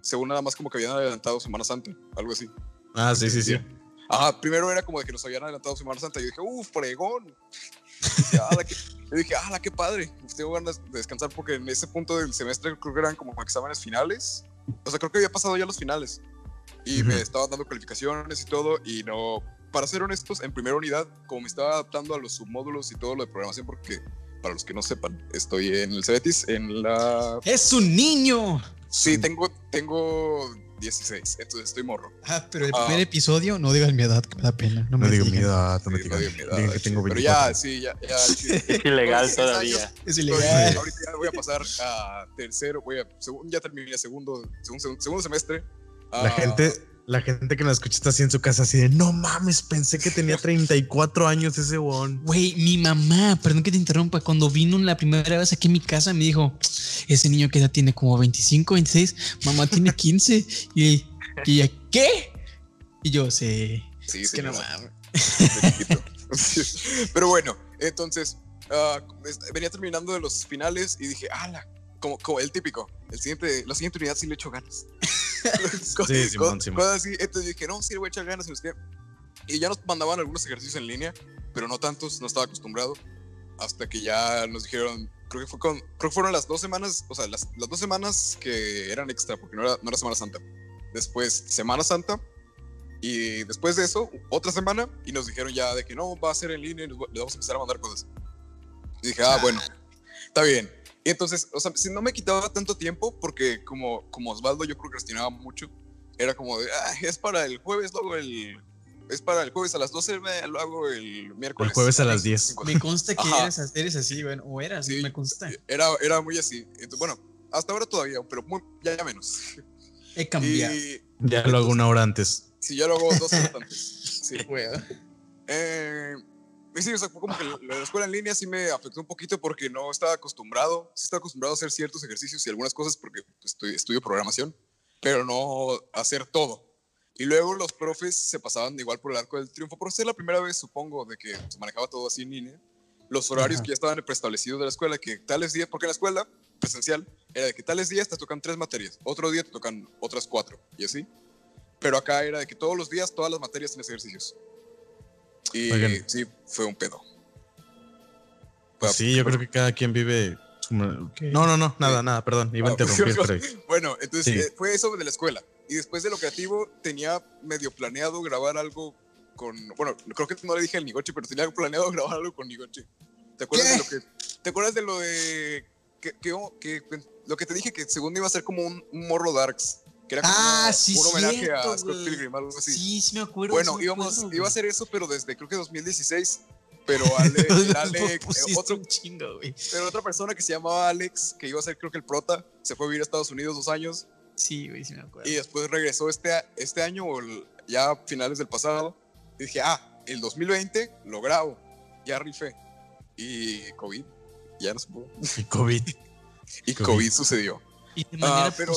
Según nada más como que habían adelantado Semana Santa, algo así. Ah, sí, sí, sí. Ajá, primero era como de que nos habían adelantado Semana Santa y yo dije, uff, fregón. yo dije, ah, qué padre. Tengo ganas de descansar porque en ese punto del semestre creo que eran como exámenes finales o sea, creo que había pasado ya los finales y me estaban dando calificaciones y todo y no, para ser honestos, en primera unidad, como me estaba adaptando a los submódulos y todo lo de programación, porque para los que no sepan, estoy en el Cebetis, en la... ¡Es un niño! Sí, tengo, tengo 16, entonces estoy morro. Ah, pero el primer ah. episodio, no digas mi edad, que me da pena. No, me digo mi edad, no me digo mi edad. que tengo 24. Pero ya, sí, ya. ya [laughs] es ilegal todavía. es ilegal. ahorita ya voy a pasar a tercero, voy a, ya terminé segundo, segundo, segundo semestre. La gente la gente que nos escucha está así en su casa, así de no mames, pensé que tenía 34 años ese bon. Güey, mi mamá, perdón que te interrumpa, cuando vino la primera vez aquí a mi casa me dijo, ese niño que edad tiene como 25, 26, mamá tiene 15. y, y ella, ¿qué? Y yo, sí, sí, es que no mames. Pero bueno, entonces uh, venía terminando de los finales y dije, ala, como, como el típico, el siguiente, la siguiente unidad sí le echo ganas. [laughs] sí, Simón, Simón. así, entonces dije, no, sí le voy a echar ganas. Y Y ya nos mandaban algunos ejercicios en línea, pero no tantos, no estaba acostumbrado. Hasta que ya nos dijeron, creo que, fue con, creo que fueron las dos semanas, o sea, las, las dos semanas que eran extra, porque no era, no era Semana Santa. Después, Semana Santa, y después de eso, otra semana, y nos dijeron ya de que no, va a ser en línea y les vamos a empezar a mandar cosas. Y dije, ah, bueno, está bien. Y entonces, o sea, si no me quitaba tanto tiempo, porque como, como Osvaldo yo procrastinaba mucho, era como de, ah, es para el jueves, luego el... Es para el jueves a las 12, lo hago el miércoles. El jueves a las 10. Me consta que eres, eres, así, bueno, o eras, sí, me consta. Era, era muy así. Entonces, bueno, hasta ahora todavía, pero muy, ya, ya menos. He cambiado. ya lo hago una hora antes. Sí, ya lo hago dos horas antes. Sí. [laughs] eh, sí, o sea, fue como que la escuela en línea sí me afectó un poquito porque no estaba acostumbrado, sí estaba acostumbrado a hacer ciertos ejercicios y algunas cosas porque pues, estoy, estudio programación, pero no hacer todo. Y luego los profes se pasaban igual por el arco del triunfo, por ser la primera vez, supongo, de que se manejaba todo así en línea. Los horarios que ya estaban preestablecidos de la escuela, que tales días, porque en la escuela presencial era de que tales días te tocan tres materias, otro día te tocan otras cuatro, y así. Pero acá era de que todos los días, todas las materias tienes ejercicios. Y sí, fue un pedo. Pues sí, yo creo que cada quien vive. No, no, no, nada, nada, perdón, iba a ah, interrumpir. [laughs] bueno, entonces eh, fue eso de la escuela. Y después de lo creativo, tenía medio planeado grabar algo con. Bueno, creo que no le dije al Nigoche, pero tenía planeado [laughs] grabar algo con Nigoche. ¿Te acuerdas de lo que. ¿Te acuerdas de lo de. Que, que, lo que te dije que según iba a ser como un, un morro darks? Que era como ah, sí, un homenaje a Scott Pilgrim, algo así. Sí, sí me acuerdo. Bueno, íbamos, iba a hacer eso, pero desde creo que 2016. Pero [laughs] Ale, Ale otro, chingo, güey. pero otra persona que se llamaba Alex, que iba a ser creo que el prota, se fue a vivir a Estados Unidos dos años. Sí, güey, sí me acuerdo. Y después regresó este, este año, o ya a finales del pasado. Y dije, ah, el 2020 lo grabo. Ya rifé. Y COVID, ya no se pudo. [laughs] Y COVID. y COVID, sucedió. Y de manera ah, pero,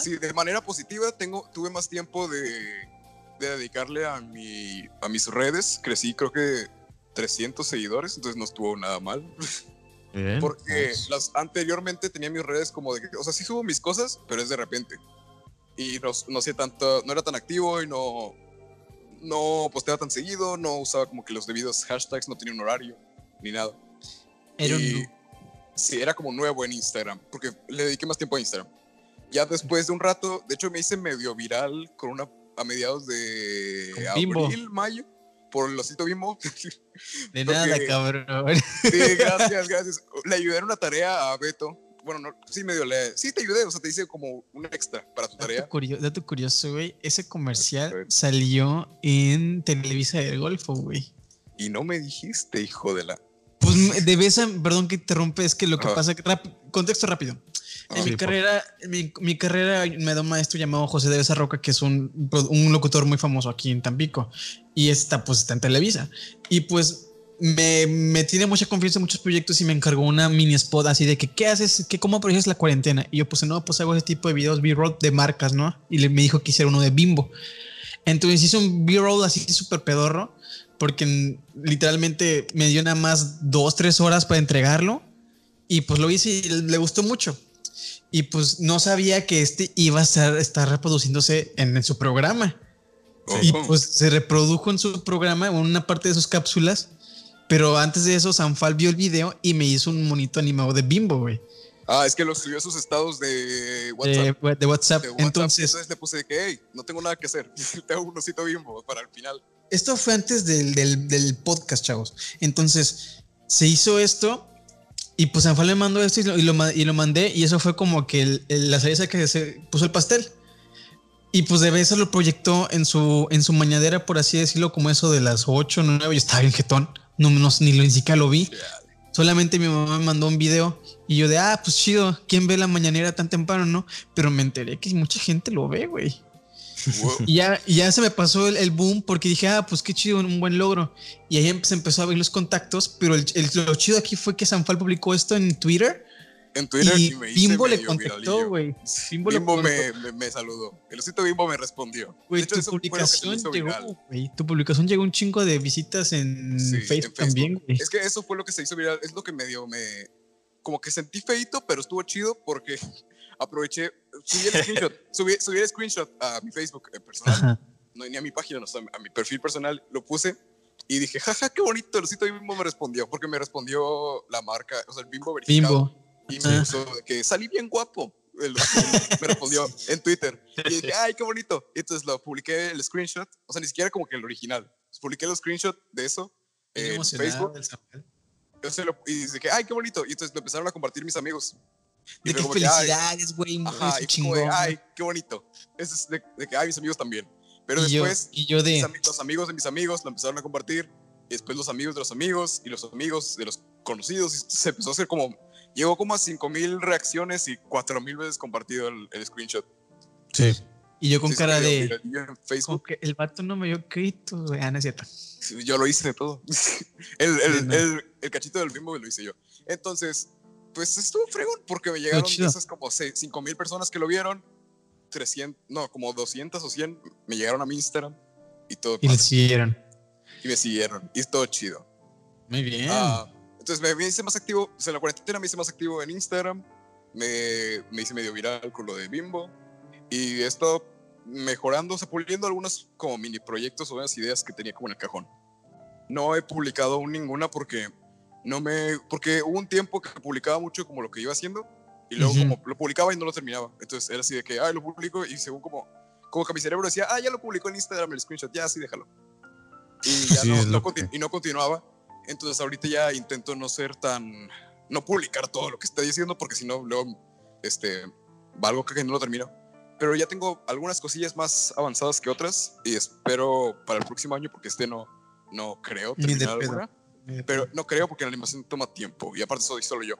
Sí, de manera positiva tengo, tuve más tiempo de, de dedicarle a, mi, a mis redes. Crecí creo que 300 seguidores, entonces no estuvo nada mal. Porque las, anteriormente tenía mis redes como de que, o sea, sí subo mis cosas, pero es de repente. Y no, no sé tanto, no era tan activo y no, no posteaba tan seguido, no usaba como que los debidos hashtags, no tenía un horario ni nada. Era Sí, era como nuevo en Instagram, porque le dediqué más tiempo a Instagram ya después de un rato, de hecho me hice medio viral con una a mediados de abril, mayo, por el osito bimbo. [laughs] De nada, cabrón. Sí, gracias, gracias. Le ayudé en una tarea a Beto. Bueno, no, sí medio le... Sí te ayudé, o sea, te hice como un extra para tu tarea. Dato curioso, dato curioso güey. Ese comercial salió en Televisa del Golfo, güey. Y no me dijiste, hijo de la... Pues de vez perdón que interrumpe, es que lo que pasa, contexto rápido. En mi carrera, mi, mi, carrera me da un maestro llamado José de Esa Roca, que es un, un, locutor muy famoso aquí en Tampico. Y está, pues, está en Televisa. Y pues me, me, tiene mucha confianza en muchos proyectos y me encargó una mini spot así de que, ¿qué haces? ¿Qué, ¿Cómo aprovechas la cuarentena? Y yo puse, no, pues hago ese tipo de videos B-roll de marcas, ¿no? Y le, me dijo que hiciera uno de Bimbo. Entonces hice un B-roll así súper pedorro, porque literalmente me dio nada más dos, tres horas para entregarlo. Y pues lo hice y le gustó mucho y pues no sabía que este iba a estar, reproduciéndose en, su programa. Y pues se reprodujo en su programa, en una parte de sus cápsulas, pero antes de eso Sanfal vio el video y me hizo un monito animado de Bimbo, güey. Ah, es que lo subió a sus estados de WhatsApp. De, WhatsApp. Entonces, entonces le puse de que, hey, no tengo nada que hacer. [laughs] Tengo un osito bimbo para el final. Esto fue antes del, del, del podcast, chavos. Entonces, se hizo esto y pues Sanfal me mandó esto y lo, y lo, mandé y eso fue como que el, la cereza que se puso el pastel. Y pues de vez lo proyectó en su, en su mañadera, por así decirlo, como eso de las 8 o 9. Yo estaba bien jetón, no, no, ni, ni siquiera lo vi. Solamente mi mamá me mandó un video y yo de, ah, pues chido, ¿quién ve la mañanera tan temprano, no? Pero me enteré que mucha gente lo ve, güey. Y ya, ya se me pasó el, boom porque dije, ah, pues qué chido, un buen logro. Y ahí se empezó a ver los contactos, pero el, lo chido aquí fue que Sanfal publicó esto en Twitter. En Twitter y, me Bimbo le contactó, güey. Bimbo, Bimbo me, me, saludó. El osito Bimbo me respondió. Tu publicación llegó. Tu publicación llegó un chingo de visitas en, Facebook, también, güey. Es que eso fue lo que se hizo viral. Es lo que me dio, me... Como que sentí feito, pero estuvo chido porque aproveché, subí el [laughs] screenshot, subí, el screenshot a mi Facebook personal no, ni a mi página, no, a mi perfil personal, lo puse y dije, jaja, qué bonito, el sitio Bimbo me respondió, porque me respondió la marca, o sea, el Bimbo verificado. Bimbo. Y me puso que salí bien guapo. me respondió en Twitter. Y dije, ay, qué bonito. Y entonces lo publiqué el screenshot, o sea, ni siquiera como que el original. Publiqué el screenshot de eso en Facebook. y dije, ay, qué bonito. Y entonces lo empezaron a compartir mis amigos. De qué felicidades, güey. Y ay, qué bonito. Eso es de, de, que, ay, mis amigos también. Pero después, y yo de... los amigos de mis amigos lo empezaron a compartir. Y después los amigos de los amigos y los amigos de los conocidos. Y se empezó a hacer como. Llegó como a 5000 reacciones y 4000 veces compartido el, screenshot. Sí. Y yo con cara de. Facebook. Que el vato no me dio crédito, güey. Ah, no es cierto. Yo lo hice de todo. [laughs] el, el, el, el, cachito del bimbo lo hice yo. Entonces, pues estuvo fregón porque me llegaron esas como 5000 personas que lo vieron 300, no, como 200 o 100 me llegaron a mi Instagram y todo. Y me siguieron. Y me siguieron. Y es todo chido. Muy bien. Ah, entonces me, hice más activo, o sea, en la cuarentena me hice más activo en Instagram. Me, me hice medio viral con lo de Bimbo. Y he estado mejorando, o sea, puliendo algunos como mini proyectos o unas ideas que tenía como en el cajón. No he publicado aún ninguna porque no me, porque hubo un tiempo que publicaba mucho como lo que iba haciendo y luego como lo publicaba y no lo terminaba. Entonces era así de que, ah, lo publico y según como, como que mi cerebro decía, ah, ya lo publicó en Instagram el screenshot, ya, sí, déjalo. Y [laughs] ya no, y no continuaba. Entonces ahorita ya intento no ser tan, no publicar todo lo que está diciendo porque si no, luego, este, va algo que no lo termino. Pero ya tengo algunas cosillas más avanzadas que otras y espero para el próximo año porque este no, no creo terminar alguna. Pero no creo porque la animación toma tiempo y aparte soy solo yo.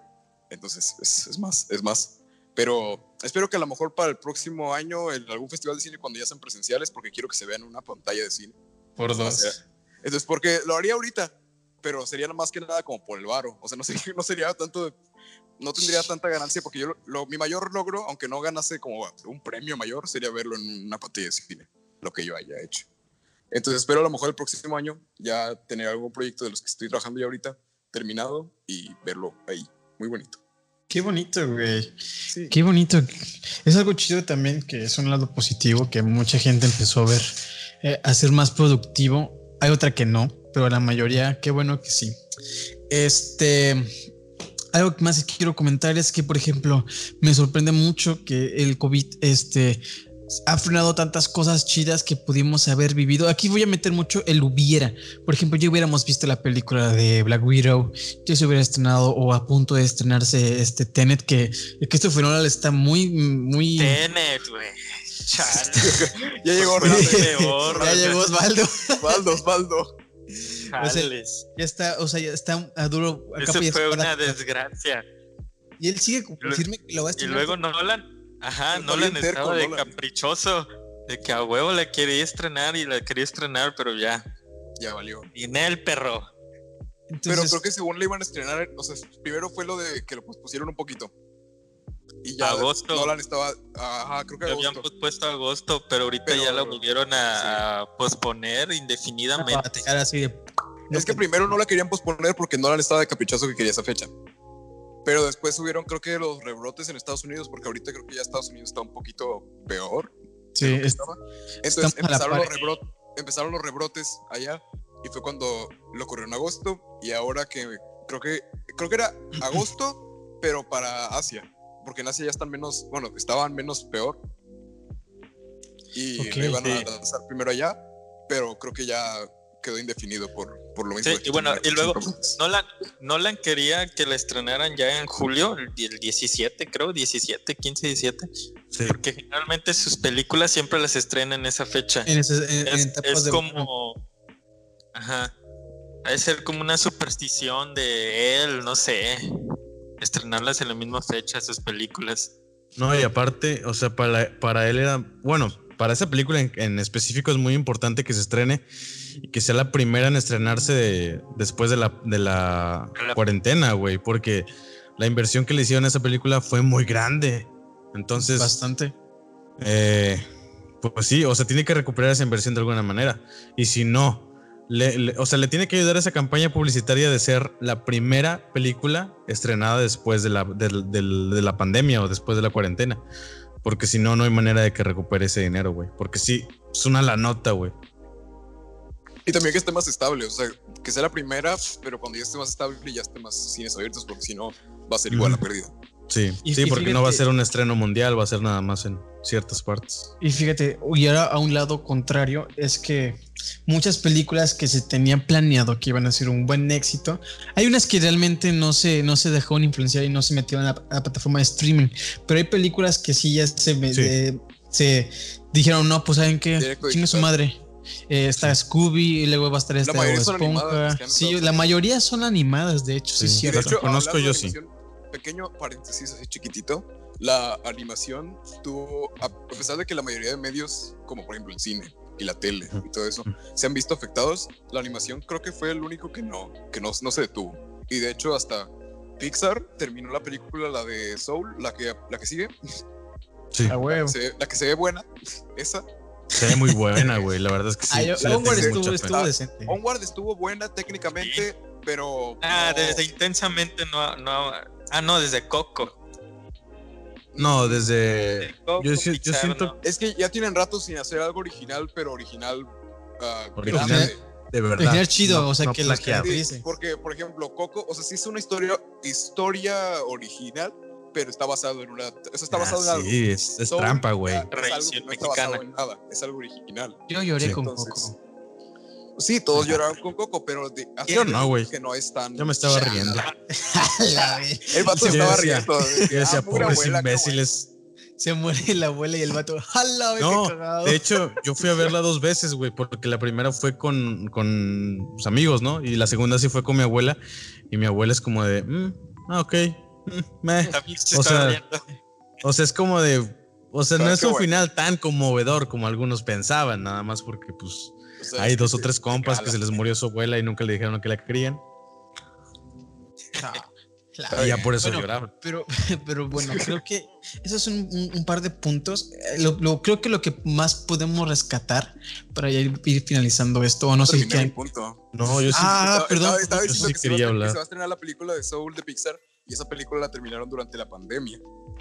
Entonces es, más, es más. Pero espero que a lo mejor para el próximo año, en algún festival de cine, cuando ya sean presenciales, porque quiero que se vean una pantalla de cine. Por dos. Entonces, porque lo haría ahorita, pero sería más que nada como por el varo. O sea, no sería, no sería tanto, no tendría tanta ganancia, porque yo, lo, mi mayor logro, aunque no ganase como un premio mayor, sería verlo en una pantalla de cine, lo que yo haya hecho. Entonces, espero a lo mejor el próximo año ya tener algún proyecto de los que estoy trabajando ya ahorita terminado y verlo ahí muy bonito. Qué bonito, güey. Qué bonito. Es algo chido también que es un lado positivo que mucha gente empezó a ver, eh, a ser más productivo. Hay otra que no, pero la mayoría, qué bueno que sí. Este, algo que más quiero comentar es que, por ejemplo, me sorprende mucho que el COVID, este, ha frenado tantas cosas chidas que pudimos haber vivido. Aquí voy a meter mucho el hubiera. Por ejemplo, ya hubiéramos visto la película de Black Widow, ya se hubiera estrenado o a punto de estrenarse este Tenet, que el Christopher Nolan está muy, muy. Tenet, güey. [laughs] ya llegó peor, Ya llegó Osvaldo. Osvaldo, Osvaldo. ya está, o sea, ya está a duro. Eso fue una desgracia. Y él sigue firme que lo va a estrenar. Y luego Nolan Ajá, no le estaba de caprichoso, de que a huevo la quería estrenar y la quería estrenar, pero ya. Ya valió. Y en el perro. pero creo que según le iban a estrenar, o sea, primero fue lo de que lo pospusieron un poquito. Y ya agosto. Nolan estaba, ajá, creo que agosto. habían pospuesto agosto, pero ahorita ya lo volvieron a posponer indefinidamente. Es que primero no la querían posponer porque Nolan estaba de caprichoso que quería esa fecha. Pero después subieron, creo que los rebrotes en Estados Unidos, porque ahorita creo que ya Estados Unidos está un poquito peor. Sí, Entonces empezaron los, rebrotes, empezaron los rebrotes allá y fue cuando lo ocurrió en agosto y ahora que creo que creo que era [clears throat] agosto, pero para Asia, porque en Asia ya están menos, bueno, estaban menos peor. Y iban a lanzar primero allá, pero creo que ya quedó indefinido por, por lo mismo. Sí, y bueno, y luego Nolan, Nolan quería que la estrenaran ya en julio, el 17, creo, 17, 15, 17. Porque generalmente sus películas siempre las estrenan en esa fecha. es, como. Ajá. Debe ser como una superstición de él, no sé. Estrenarlas en la misma fecha, sus películas. No, y aparte, o sea, para, para él era. Bueno, para esa película en, específico es muy importante que se estrene y que sea la primera en estrenarse después de la, de la cuarentena, güey, porque la inversión que le hicieron a esa película fue muy grande. Entonces. Bastante. Eh, pues sí, o sea, tiene que recuperar esa inversión de alguna manera. Y si no, o sea, le tiene que ayudar a esa campaña publicitaria de ser la primera película estrenada después de la, de la pandemia o después de la cuarentena porque si no, no hay manera de que recupere ese dinero, güey. Porque sí, es una la nota, güey. Y también que esté más estable, o sea, que sea la primera, pero cuando ya esté más estable ya esté más cines abiertos, porque si no, va a ser igual la pérdida. Sí, sí, porque no va a ser un estreno mundial, va a ser nada más en ciertas partes. Y fíjate, y ahora a un lado contrario, es que muchas películas que se tenían planeado que iban a ser un buen éxito, hay unas que realmente no se, no se dejaron influenciar y no se metieron a la, plataforma de streaming, pero hay películas que sí ya se, se dijeron, no, pues saben que chingue su madre. Eh, está Scooby y luego va a estar esta Esponja. Sí, la mayoría son animadas, de hecho, sí, sí cierto. conozco yo sí pequeño paréntesis así chiquitito, la animación tuvo, a pesar de que la mayoría de medios, como por ejemplo el cine y la tele y todo eso, se han visto afectados, la animación creo que fue el único que no, que no, no se detuvo. Y de hecho hasta Pixar terminó la película, la de Soul, la que, la que sigue. Sí. La, que se, ve buena, esa. Se ve muy buena, [laughs] güey. La verdad es que sí. Onward estuvo, estuvo, decente. Onward estuvo buena técnicamente, pero. Ah, desde intensamente no, no, Ah, no, desde Coco. No, desde. yo, siento. Es que ya tienen rato sin hacer algo original, pero original. Uh, original de, verdad. Original chido, o sea, que la que dice. Porque, por ejemplo, Coco, o sea, sí es una historia, historia original, pero está basado en una. Eso está ah, basado en algo. Sí, es, trampa, güey. Es algo que no está basado en nada, es algo original. Yo lloré con Coco. Sí, todos lloraron con Coco, pero de, yo no, güey. Que no. Yo me estaba riendo. [laughs] [laughs] el vato se estaba riendo. Yo decía, ah, pobres imbéciles. Se muere [laughs] la abuela y el vato, ¡Hala, No, de hecho, yo fui a verla dos veces, güey, porque la primera fue con, con amigos, ¿no? Y la segunda sí fue con mi abuela. Y mi abuela es como de, mm, ah, ok. Mm, me. O sea, o sea, es como de. O sea, no es un final tan conmovedor como algunos pensaban, nada más porque, pues hay dos o tres compas que se les murió su abuela y nunca le dijeron que la querían. [laughs] y ya por eso lloraron. Pero, [laughs] pero bueno, creo que esos son un, par de puntos. Eh, lo, creo que lo que más podemos rescatar para ir, finalizando esto, o no sé qué. No, yo sí. Ah, perdón. Estaba, diciendo que, quería se hablar. que se va a estrenar la película de Soul de Pixar y esa película la terminaron durante la pandemia.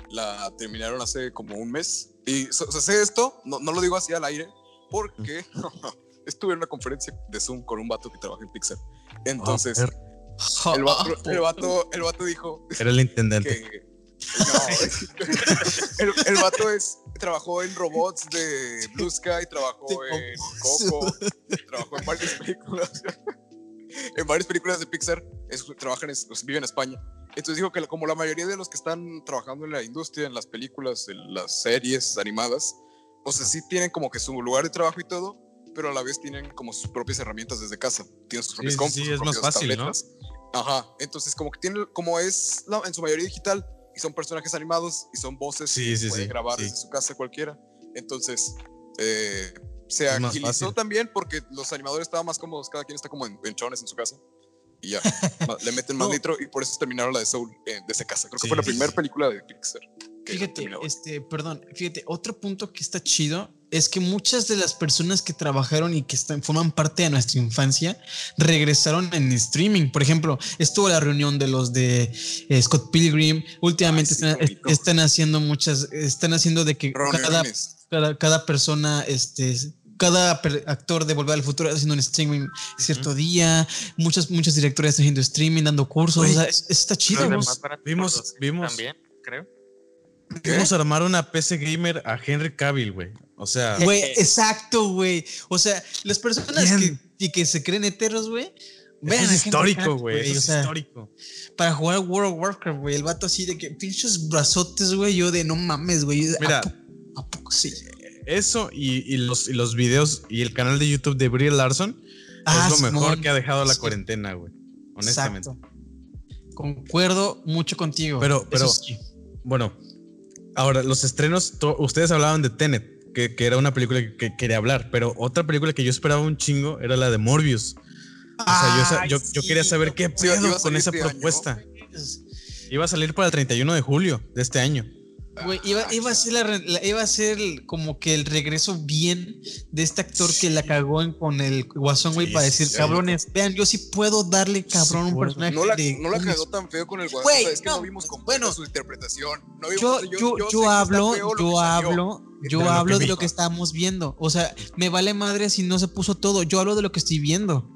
La terminaron hace como un mes. Y o sea, sé esto, no, no lo digo así al aire, porque [laughs] estuve en una conferencia de Zoom con un vato que trabaja en Pixar. Entonces, el, [laughs] vato, el, vato, el, vato, dijo. Era el intendente. Que, no, el, el, vato es, trabajó en robots de Blue Sky, trabajó en Coco, trabajó en varias películas. [laughs] en varias películas de Pixar, es, trabajan, vive en España. Entonces dijo que como la mayoría de los que están trabajando en la industria, en las películas, en las series animadas, o sea, sí tienen como que su lugar de trabajo y todo, pero a la vez tienen como sus propias herramientas desde casa. Tienen sus propios sí, sí, es más fácil, ¿no? Ajá, entonces como que tienen, como es en su mayoría digital y son personajes animados y son voces sí, sí, pueden grabar desde su casa cualquiera. Entonces, eh, se agilizó también porque los animadores estaban más cómodos, cada quien está como en, en chones en su casa y ya, [laughs] le meten más litro y por eso terminaron la de Soul eh, de esa casa. Creo que fue la primera película de Pixar. Fíjate, este, perdón, fíjate, otro punto que está chido es que muchas de las personas que trabajaron y que están, forman parte de nuestra infancia regresaron en streaming. Por ejemplo, estuvo la reunión de los de eh, Scott Pilgrim. Últimamente están, haciendo muchas, están haciendo de que cada, cada, persona, este, cada actor de Volver al Futuro haciendo un streaming cierto día, muchos, muchos directores haciendo streaming, dando cursos, o sea, está chido. Vimos, vimos, también, creo. Vamos a armar una PC gamer a Henry Cavill, güey. O sea. Güey, exacto, güey. O sea, las personas que, y que se creen heteros, güey. Vean es histórico, güey. Es histórico. Para jugar World of Warcraft, güey. El vato así de que pinches brazotes, güey. Yo de no mames, güey. Mira. ¿A, poco sí? Eso y, los, y los videos y el canal de YouTube de Brie Larson es lo mejor que ha dejado la cuarentena, güey. Honestamente. Concuerdo mucho contigo. Pero, pero, bueno, Ahora, los estrenos, ustedes hablaban de Tenet, que, era una película que, quería hablar, pero otra película que yo esperaba un chingo era la de Morbius. o sea, yo, quería saber qué pedo con esa propuesta. Iba a salir para el 31 de julio de este año. Güey, iba, iba, a ser iba a ser como que el regreso bien de este actor que la cagó con el Guasón, güey, para decir, cabrones, vean, yo sí puedo darle cabrón un personaje. No la, no la cagó tan feo con el Guasón, es que no, vimos con bueno, su interpretación. No vimos, yo, yo, yo, yo hablo, yo hablo, yo hablo de lo que estamos viendo. O sea, me vale madre si no se puso todo. Yo hablo de lo que estoy viendo.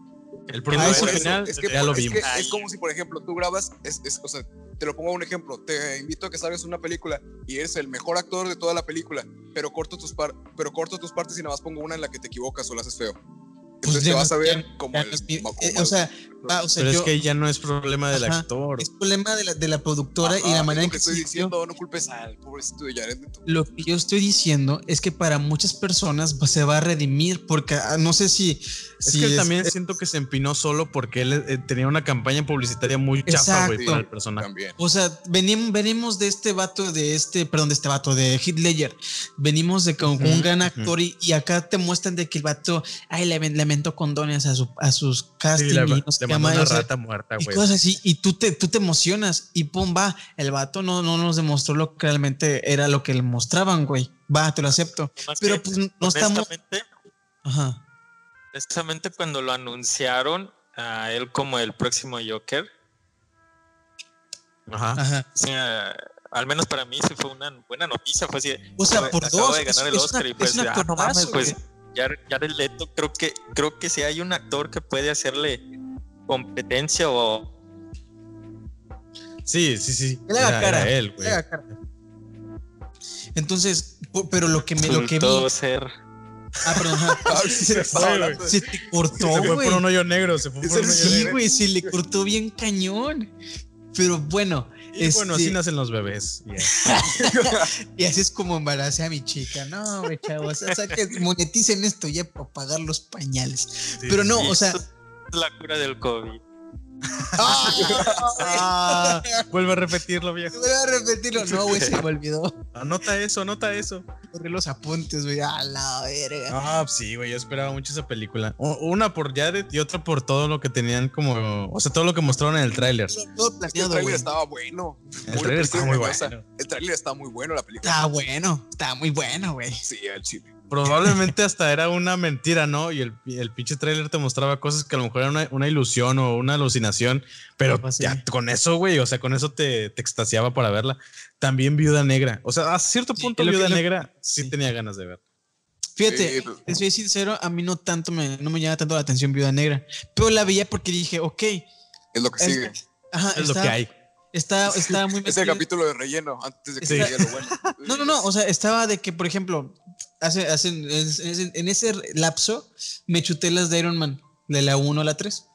El problema es, final, es que, ya lo vimos. es como si, por ejemplo, tú grabas, es, es, o sea, te lo pongo un ejemplo, te invito a que salgas una película y eres el mejor actor de toda la película, pero corto tus, par pero corto tus partes y nada más pongo una en la que te equivocas o la haces feo. Pues Entonces te vas a ver como, el, o sea, Ah, pero es que ya no es problema del actor. Es problema de la, de la productora y la manera en que, estoy diciendo, no culpes al pobrecito de Jared Lo que yo estoy diciendo es que para muchas personas se va a redimir porque ah, no sé si es que también siento que se empinó solo porque él eh, tenía una campaña publicitaria muy chafa, güey, para el personaje. O sea, venimos, venimos de este vato, de este, perdón, de este vato, de Ledger. Venimos de con, un gran actor y, acá te muestran de que el vato, ay, le, le condones a, su, a sus castings una rata muerta, güey. Y cosas así, y tú te, tú te emocionas y pum, va, el vato no, no nos demostró lo que realmente era lo que le mostraban, güey. Va, te lo acepto. Pero pues no estamos... Ajá. Honestamente, cuando lo anunciaron a él como el próximo Joker, Ajá. Ajá. al menos para mí sí fue una buena noticia. Fue así. O sea, por dos. de ganar el Oscar y pues, ah, no mames, pues ya, ya el Leto, creo que, creo que si hay un actor que puede hacerle competencia o. Sí, sí, sí. Le haga cara. él, güey. Entonces, pero lo que me lo que vi. ser. Ah, perdón. [laughs] se, te cortó, güey. Se fue por un hoyo negro. Se fue por un hoyo sí, güey, se le cortó bien cañón. Pero bueno. Y bueno, así este nacen los bebés. y así [laughs] es como embaracé a mi chica. No, güey, chavos. O sea, que moneticen esto ya para pagar los pañales. Pero no, o sea la cura del COVID. Ah, [laughs] vuelve a repetirlo, viejo. Vuelve a repetirlo. No, güey, se me olvidó. Anota eso, anota eso. Corre los apuntes, güey. A la verga. Ah, sí, güey. Yo esperaba mucho esa película. Una por Jared y otra por todo lo que tenían como. O sea, todo lo que mostraron en el tráiler. Todo planeado, el tráiler estaba bueno. El tráiler está muy bueno. El tráiler está muy bueno, la película. Está bueno. Está muy bueno, güey. Sí, el chile. Probablemente hasta era una mentira, ¿no? Y el, el pinche trailer te mostraba cosas que a lo mejor era una, ilusión o una alucinación, pero ya con eso, güey, o sea, con eso te, te, extasiaba para verla. También Viuda Negra, o sea, a cierto punto Viuda Negra sí, tenía ganas de ver. Fíjate, te soy sincero, a mí no tanto me, no me llama tanto la atención Viuda Negra, pero la veía porque dije, ok. Es lo que sigue. Ajá, es lo que hay. Está, [laughs] estaba muy Ese capítulo de relleno, antes de que llegue lo bueno. [laughs] No, no, no. O sea, estaba de que, por ejemplo, hace, hace, en ese lapso me chuté las de Iron Man, de la 1 a la 3.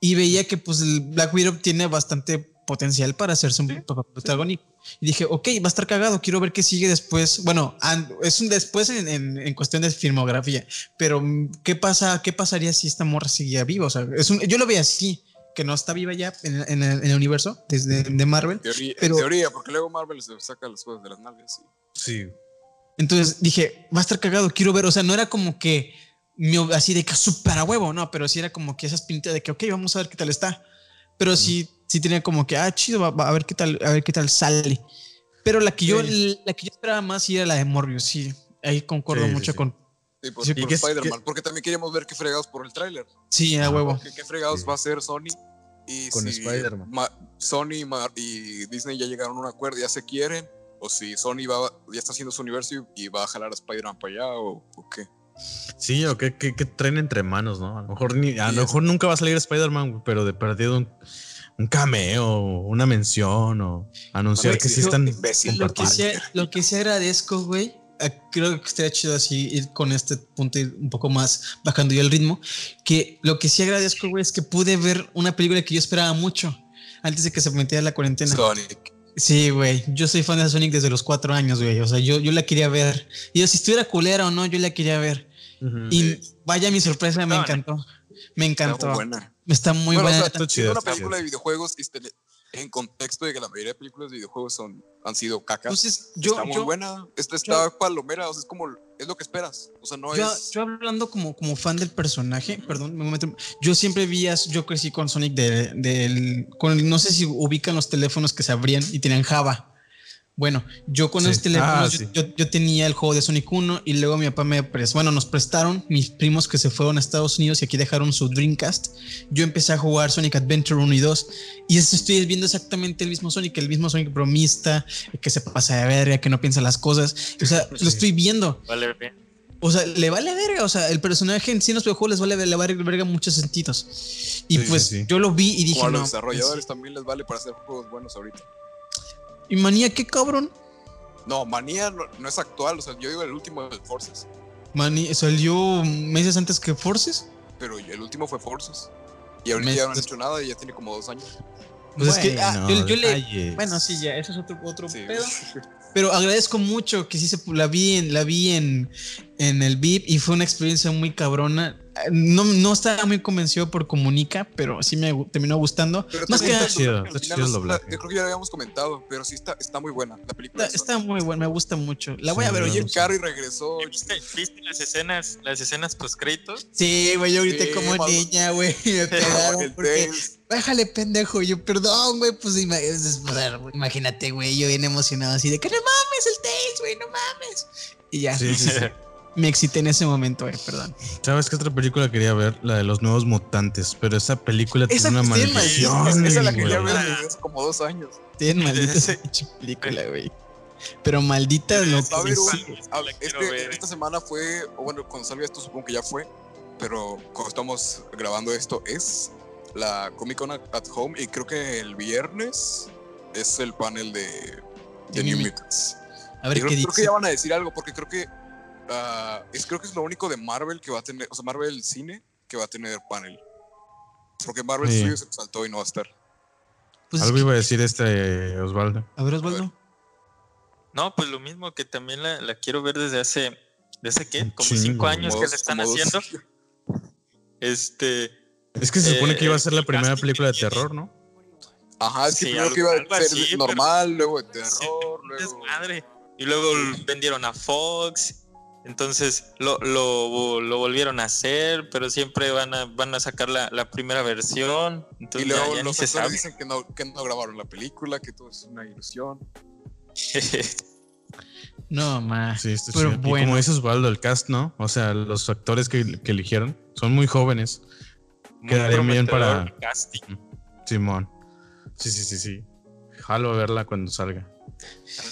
Y veía que pues el Black Widow tiene bastante potencial para hacerse un protagonista. Y dije, ok, va a estar cagado, quiero ver qué sigue después. Bueno, es un después en, en, cuestión de filmografía, pero ¿qué pasa? ¿Qué pasaría si esta morra seguía viva? O sea, es un, yo lo veía así que no está viva ya en, el, universo desde de Marvel. Teoría, pero, en teoría, porque luego Marvel se saca las cosas de las nalgas. Sí. Entonces dije, va a estar cagado, quiero ver. O sea, no era como que así de que súper a huevo, no, pero sí era como que esas pintas de que, ok, vamos a ver qué tal está. Pero sí, sí tenía como que, ah, chido, va, a ver qué tal, a ver qué tal sale. Pero la que yo, la que yo esperaba más sí era la de Morbius, sí. Ahí concuerdo mucho con, Sí, por, Spider-Man, porque también queríamos ver qué fregados por el tráiler. Sí, a huevo. ¿Qué, fregados va a ser Sony? Y Con Spider-Man. Sony y Disney ya llegaron a un acuerdo, ya se quieren, o si Sony va, ya está haciendo su universo y, va a jalar a Spider-Man para allá, o, qué. Sí, o qué, traen entre manos, ¿no? A lo mejor, ni, a lo mejor nunca va a salir Spider-Man, pero de perdido un, un, cameo, una mención, o anunciar que sí están. Lo que, sí, lo que sí agradezco, güey, creo que estaría chido así ir con este punto ir un poco más bajando ya el ritmo. Que lo que sí agradezco, güey, es que pude ver una película que yo esperaba mucho antes de que se metiera la cuarentena. Sonic. Sí, güey. Yo soy fan de Sonic desde los cuatro años, güey. O sea, yo, yo la quería ver. Y yo, si estuviera culera o no, yo la quería ver. Y vaya mi sorpresa, me encantó. Me encantó. Está muy buena. Está muy buena. una película de videojuegos y en contexto de que la mayoría de películas de videojuegos son, han sido cacas. Entonces, yo, está muy buena. Esta está palomera, o sea, es como, es lo que esperas. O sea, no yo, es. Yo hablando como, como fan del personaje, perdón, me meto, yo siempre vi, yo crecí con Sonic del, de, con, no sé si ubican los teléfonos que se abrían y tenían Java. Bueno, yo con este teléfono, ah, yo, tenía el juego de Sonic 1 y luego mi papá me prestó, bueno, nos prestaron mis primos que se fueron a Estados Unidos y aquí dejaron su Dreamcast. Yo empecé a jugar Sonic Adventure 1 y 2 y estoy viendo exactamente el mismo Sonic, el mismo Sonic bromista, que se pasa de verga, que no piensa las cosas. O sea, lo estoy viendo. Vale, O sea, le vale verga. O sea, el personaje en sí en los videojuegos les vale, le vale verga en muchos sentidos. Y pues yo lo vi y dije. a los pues desarrolladores también les vale para hacer juegos buenos ahorita. ¿Y Manía qué cabrón? No, Manía no, es actual, o sea, yo digo el último de Forces. Manía salió meses antes que Forces. Pero el último fue Forces. Y ahorita ya no han hecho nada y ya tiene como dos años. Pues es que ah, yo, le. Bueno, sí, ya, eso es otro, otro pedo. [laughs] Pero agradezco mucho que sí se la vi en, la vi en, en el VIP y fue una experiencia muy cabrona. No, no estaba muy convencido por Comunica, pero sí me terminó gustando. Más que está chido, está chido el doblaje. Yo creo que ya lo habíamos comentado, pero sí está, está muy buena la película. Está, muy buena, me gusta mucho. La voy a ver. Oye, Carrie regresó. ¿Viste, ¿Viste, las escenas, las escenas post créditos? Sí, güey, yo grité como niña, güey. Me [laughs] pegaron porque Déjale, pendejo. Yo, perdón, güey. Pues imagínate, güey. Yo bien emocionado así de que no mames el Tails, güey, no mames. Y ya. Sí, sí, sí. [laughs] Me excité en ese momento, güey, perdón. ¿Sabes qué otra película quería ver? La de los nuevos mutantes. Pero esa película tiene una maldición. Esa la quería ver desde como dos años. Tiene maldita esa película, güey. Pero maldita lo que este, Esta semana fue, o bueno, cuando salga esto supongo que ya fue, pero cuando estamos grabando esto es la Comic Con at Home y creo que el viernes es el panel de, de New Mutants. A ver qué creo, creo que ya van a decir algo porque creo que uh, es creo que es lo único de Marvel que va a tener, o sea, Marvel cine que va a tener panel. Porque Marvel Studios se saltó y no va a estar. Pues algo iba a decir este Osvaldo. A ver, Osvaldo. No, pues lo mismo que también la, la quiero ver desde hace, ¿desde qué? Como cinco años que la están haciendo. [laughs] Este, es que se supone que iba a ser la primera película de terror, ¿no? Ajá, es que primero que iba a ser normal, luego de terror, luego. Madre. Y luego vendieron a Fox. Entonces lo, lo, lo, volvieron a hacer, pero siempre van a, van a sacar la, la primera versión. Entonces y luego los actores dicen que no, que no grabaron la película, que todo es una ilusión. [laughs] no, más. Sí, pero bueno. como dice Osvaldo, el cast, ¿no? O sea, los actores que, que eligieron son muy jóvenes. Quedaría bien para. Casting. Simón. Sí, sí, sí, sí. Jalo a verla cuando salga.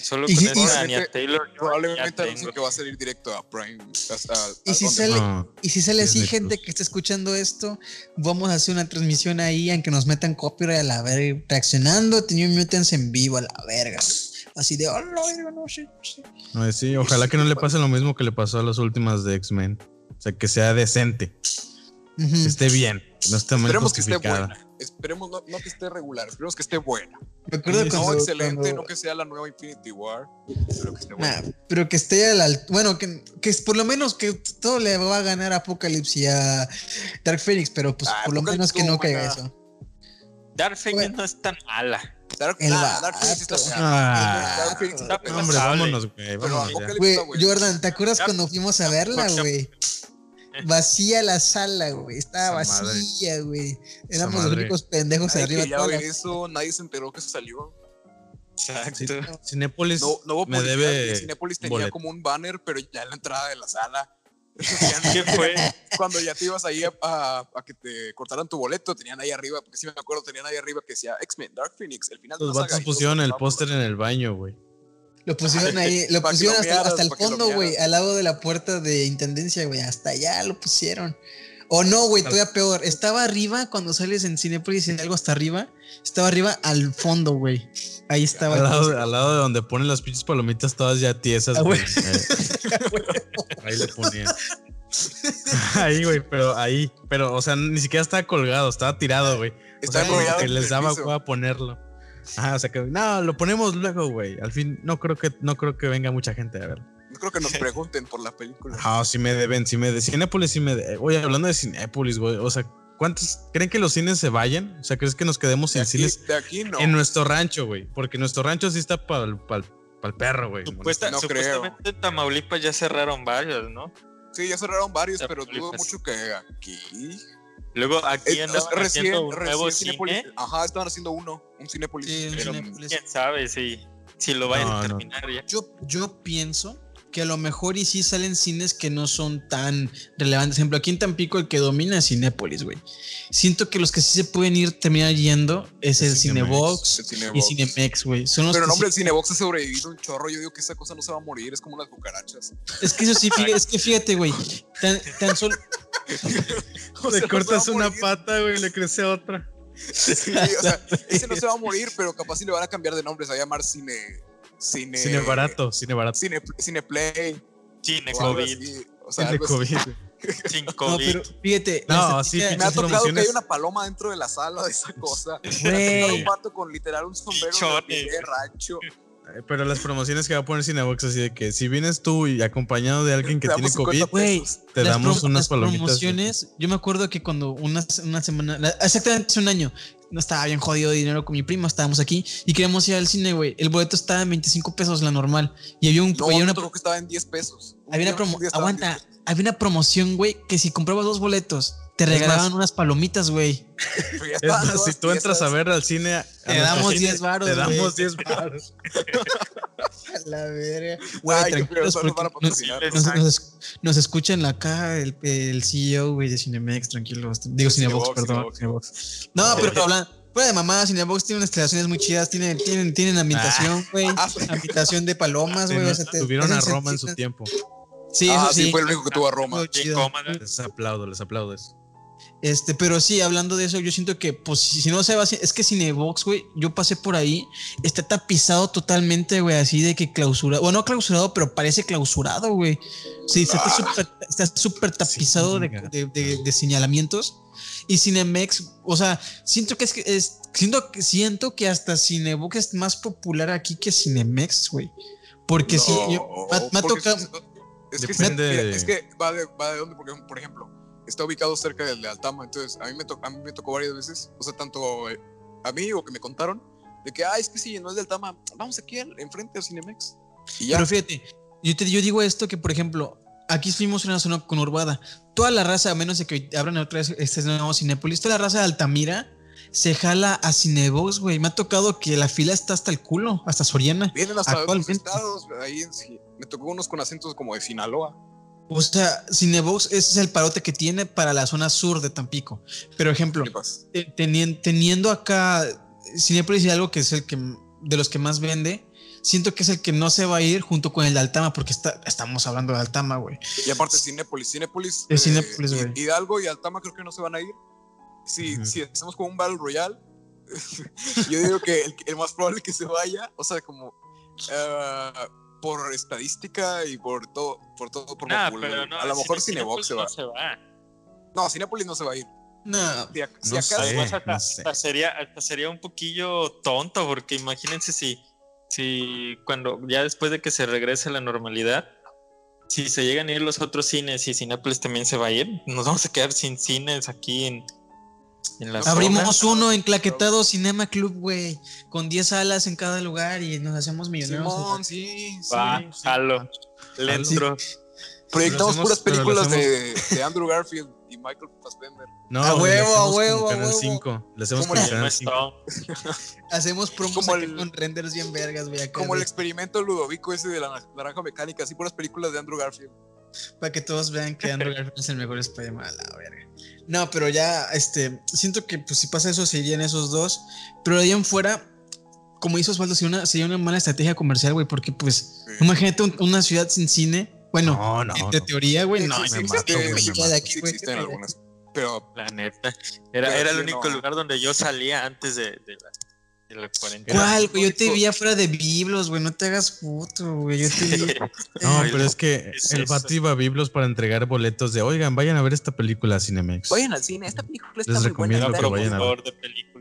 Solo con esa Anya Taylor. Probablemente anuncio que va a salir directo a Prime. y, si sale, y si sale así, gente que está escuchando esto, vamos a hacer una transmisión ahí, aunque nos metan copyright a la verga, reaccionando, New Mutants en vivo a la verga. Así de, oh, no, no, sí, sí. sí, ojalá que no le pase lo mismo que le pasó a las últimas de X-Men. O sea, que sea decente. Que esté bien. No está mal Esperemos que esté buena. Esperemos no, que esté regular, esperemos que esté buena. no excelente, no que sea la nueva Infinity War, pero que esté buena. pero que esté al bueno, que, que por lo menos que todo le va a ganar a Apocalypse y a Dark Phoenix, pero pues ah, por lo menos que no caiga eso. Dark Phoenix no es tan mala. Dark, Dark Phoenix está ah, Dark Phoenix está Hombre, vámonos, güey. Jordan, ¿te acuerdas cuando fuimos a verla, güey? Vacía la sala, güey. Estaba vacía, güey. Éramos los únicos pendejos arriba. Ya ve eso, nadie se enteró que se salió. Exacto. Cinépolis no, me debe. Cinépolis tenía como un banner, pero ya en la entrada de la sala. [laughs] ¿Qué fue? Cuando ya te ibas ahí a, que te cortaran tu boleto, tenían ahí arriba, porque sí me acuerdo, tenían ahí arriba que decía X-Men, Dark Phoenix, el final Los vatos pusieron el póster en el baño, güey. Lo pusieron ahí, [laughs] lo pusieron hasta, el fondo, güey, al lado de la puerta de intendencia, güey, hasta allá lo pusieron. O no, güey, todavía peor. Estaba arriba cuando sales en Cinepolis y algo hasta arriba. Estaba arriba al fondo, güey. Ahí estaba. Al lado, de donde ponen las pinches palomitas todas ya tiesas, ah, güey. [laughs] ahí le ponían. ahí, güey, pero ahí. Pero, o sea, ni siquiera estaba colgado, estaba tirado, güey. Estaba sea, que les daba a ponerlo. [laughs] Ah, o sea que no, lo ponemos luego, güey. Al fin no creo que no creo que venga mucha gente a ver. No creo que nos pregunten por la película. Ah, si me deben, si me de Cinépolis, si me de, Oye, hablando de Cinépolis, güey, o sea, ¿cuántos creen que los cines se vayan? O sea, ¿crees que nos quedemos sin cines de aquí no. en nuestro rancho, güey? Porque nuestro rancho sí está para el perro, güey. Supuesta, no supuestamente en Tamaulipas ya cerraron varios, ¿no? Sí, ya cerraron varios, pero dudo mucho que aquí Luego aquí es, andaban recién, haciendo un nuevo cine. Ajá, estaban haciendo uno, un Cinepolis. Sí, Quién sabe, sí. si lo vayan a terminar ya. Yo, yo pienso que a lo mejor y sí salen cines que no son tan relevantes. Por ejemplo, aquí en Tampico el que domina es Cinépolis, güey. Siento que los que sí se pueden ir terminar yendo es el, Cinebox, y Cinemex, güey. Pero no, hombre, el Cinebox ha sobrevivido un chorro. Yo digo que esa cosa no se va a morir, es como unas cucarachas. Es que eso sí, fíjate, es que fíjate, güey. Tan, solo. [laughs] le cortas una pata, güey, y le crece otra. Sí, [laughs] o sea, ese no se va a morir, pero capaz si le van a cambiar de nombre, se va a llamar Cine Cine, cine barato, cine barato. Cine, cine Play. Cine COVID. O sea, cine COVID. [laughs] Sin COVID. No, pero fíjate. No, sí, me ha tocado que hay una paloma dentro de la sala de esa cosa. Me ha un pato con literal un sombrero de rancho. Pero las promociones que va a poner Cinebox así de que si vienes tú y acompañado de alguien que tiene COVID, te damos unas palomitas. promociones, yo me acuerdo que cuando una, una semana, exactamente hace un año, no estaba bien jodido de dinero con mi prima, estábamos aquí y queríamos ir al cine, güey. El boleto estaba en 25 pesos, la normal. Y había un. No, había una, creo que estaba en 10 pesos. Había una Aguanta, había una promoción, güey, que si comprabas dos boletos, te regalaban unas palomitas, güey. [laughs] si tú entras a ver al cine, te damos 10 baros. Te damos 10 baros. la verga. Güey, tranquilos nos, nos, escuchan acá el, el CEO, güey, de Cinemex, tranquilos. Digo Cinebox, perdón. Cinebox. No, pero hablando. Fuera de mamá, Cinebox tiene unas instalaciones muy chidas, tienen, tienen, tienen ambientación, güey. Ah. ambientación de palomas, güey. tuvieron a Roma en su tiempo. Sí, eso ah, sí. fue el único que tuvo a Roma. Les aplaudo, les aplaudo eso. Este, pero sí, hablando de eso, yo siento que, pues, si no se va, es que Cinebox, güey, yo pasé por ahí, está tapizado totalmente, güey, así de que clausurado, bueno, no clausurado, pero parece clausurado, güey. Sí, está súper tapizado de, señalamientos. Y Cinemex, o sea, siento que es que es, siento, siento que hasta Cinebox es más popular aquí que Cinemex, güey. Porque si me, ha tocado. Es que, es que va de, va de dónde, porque, por ejemplo está ubicado cerca del de Altama, entonces a mí me, a mí me tocó varias veces, o sea, tanto eh, a mí o que me contaron, de que, ah, es que si no es de Altama, vamos aquí enfrente a Cinemex. Y ya. Pero fíjate, yo, te, yo digo esto que, por ejemplo, aquí fuimos en una zona conurbada, toda la raza, a menos de que abran otra vez este nuevo Cinépolis, toda la raza de Altamira se jala a Cinebox, güey. Me ha tocado que la fila está hasta el culo, hasta Soriana. Vienen hasta los estados, ahí me tocó unos con acentos como de Sinaloa. O sea, Cinebox ese es el parote que tiene para la zona sur de Tampico. Pero ejemplo, teniendo, acá Cinepolis y algo que es el que de los que más vende, siento que es el que no se va a ir junto con el de Altama, porque está, estamos hablando de Altama, güey. Y aparte Cinépolis, Cinépolis, eh, Hidalgo y Altama creo que no se van a ir. Si, hacemos como un Battle Royale, [laughs] yo digo que el, más probable que se vaya, o sea, como uh, por estadística y por todo, por todo, por a lo mejor Cinebox se va. No, Cinepolis no se va a ir. No, si, hasta, sería, sería un poquillo tonto, porque imagínense si, si cuando ya después de que se regrese a la normalidad, si se llegan a ir los otros cines y Cinepolis también se va a ir, nos vamos a quedar sin cines aquí en, Abrimos uno en Claquetado Cinema Club, güey, con 10 salas en cada lugar y nos hacemos millonarios. Simón, sí, sí. Va, jalo. Proyectamos puras películas de, de, Andrew Garfield y Michael Fassbender. No, a huevo, a huevo, huevo. 5. Le hacemos como Canal 5. [laughs] Hacemos promos con renders bien vergas, güey. Como el experimento Ludovico ese de la naranja mecánica, así puras películas de Andrew Garfield. Para que todos vean que Andrew [laughs] Garfield es el mejor Spider-Man a la verga. No, pero ya, este, siento que pues si pasa eso serían esos dos. Pero de ahí en fuera, como hizo Osvaldo, sería una, sería una mala estrategia comercial, güey, porque pues, imagínate una ciudad sin cine. Bueno, no, no, de teoría, güey, no, güey. Pero, la neta, era, era el único lugar donde yo salía antes de, de la ¿Cuál, güey? Yo te vi afuera de Biblos, güey. No te hagas puto, güey. Yo te vi. [laughs] no, pero es que el vato iba a Biblos para entregar boletos de, oigan, vayan a ver esta película Cinemex. Vayan al cine, esta película está Les muy recomiendo buena. que vayan a ver.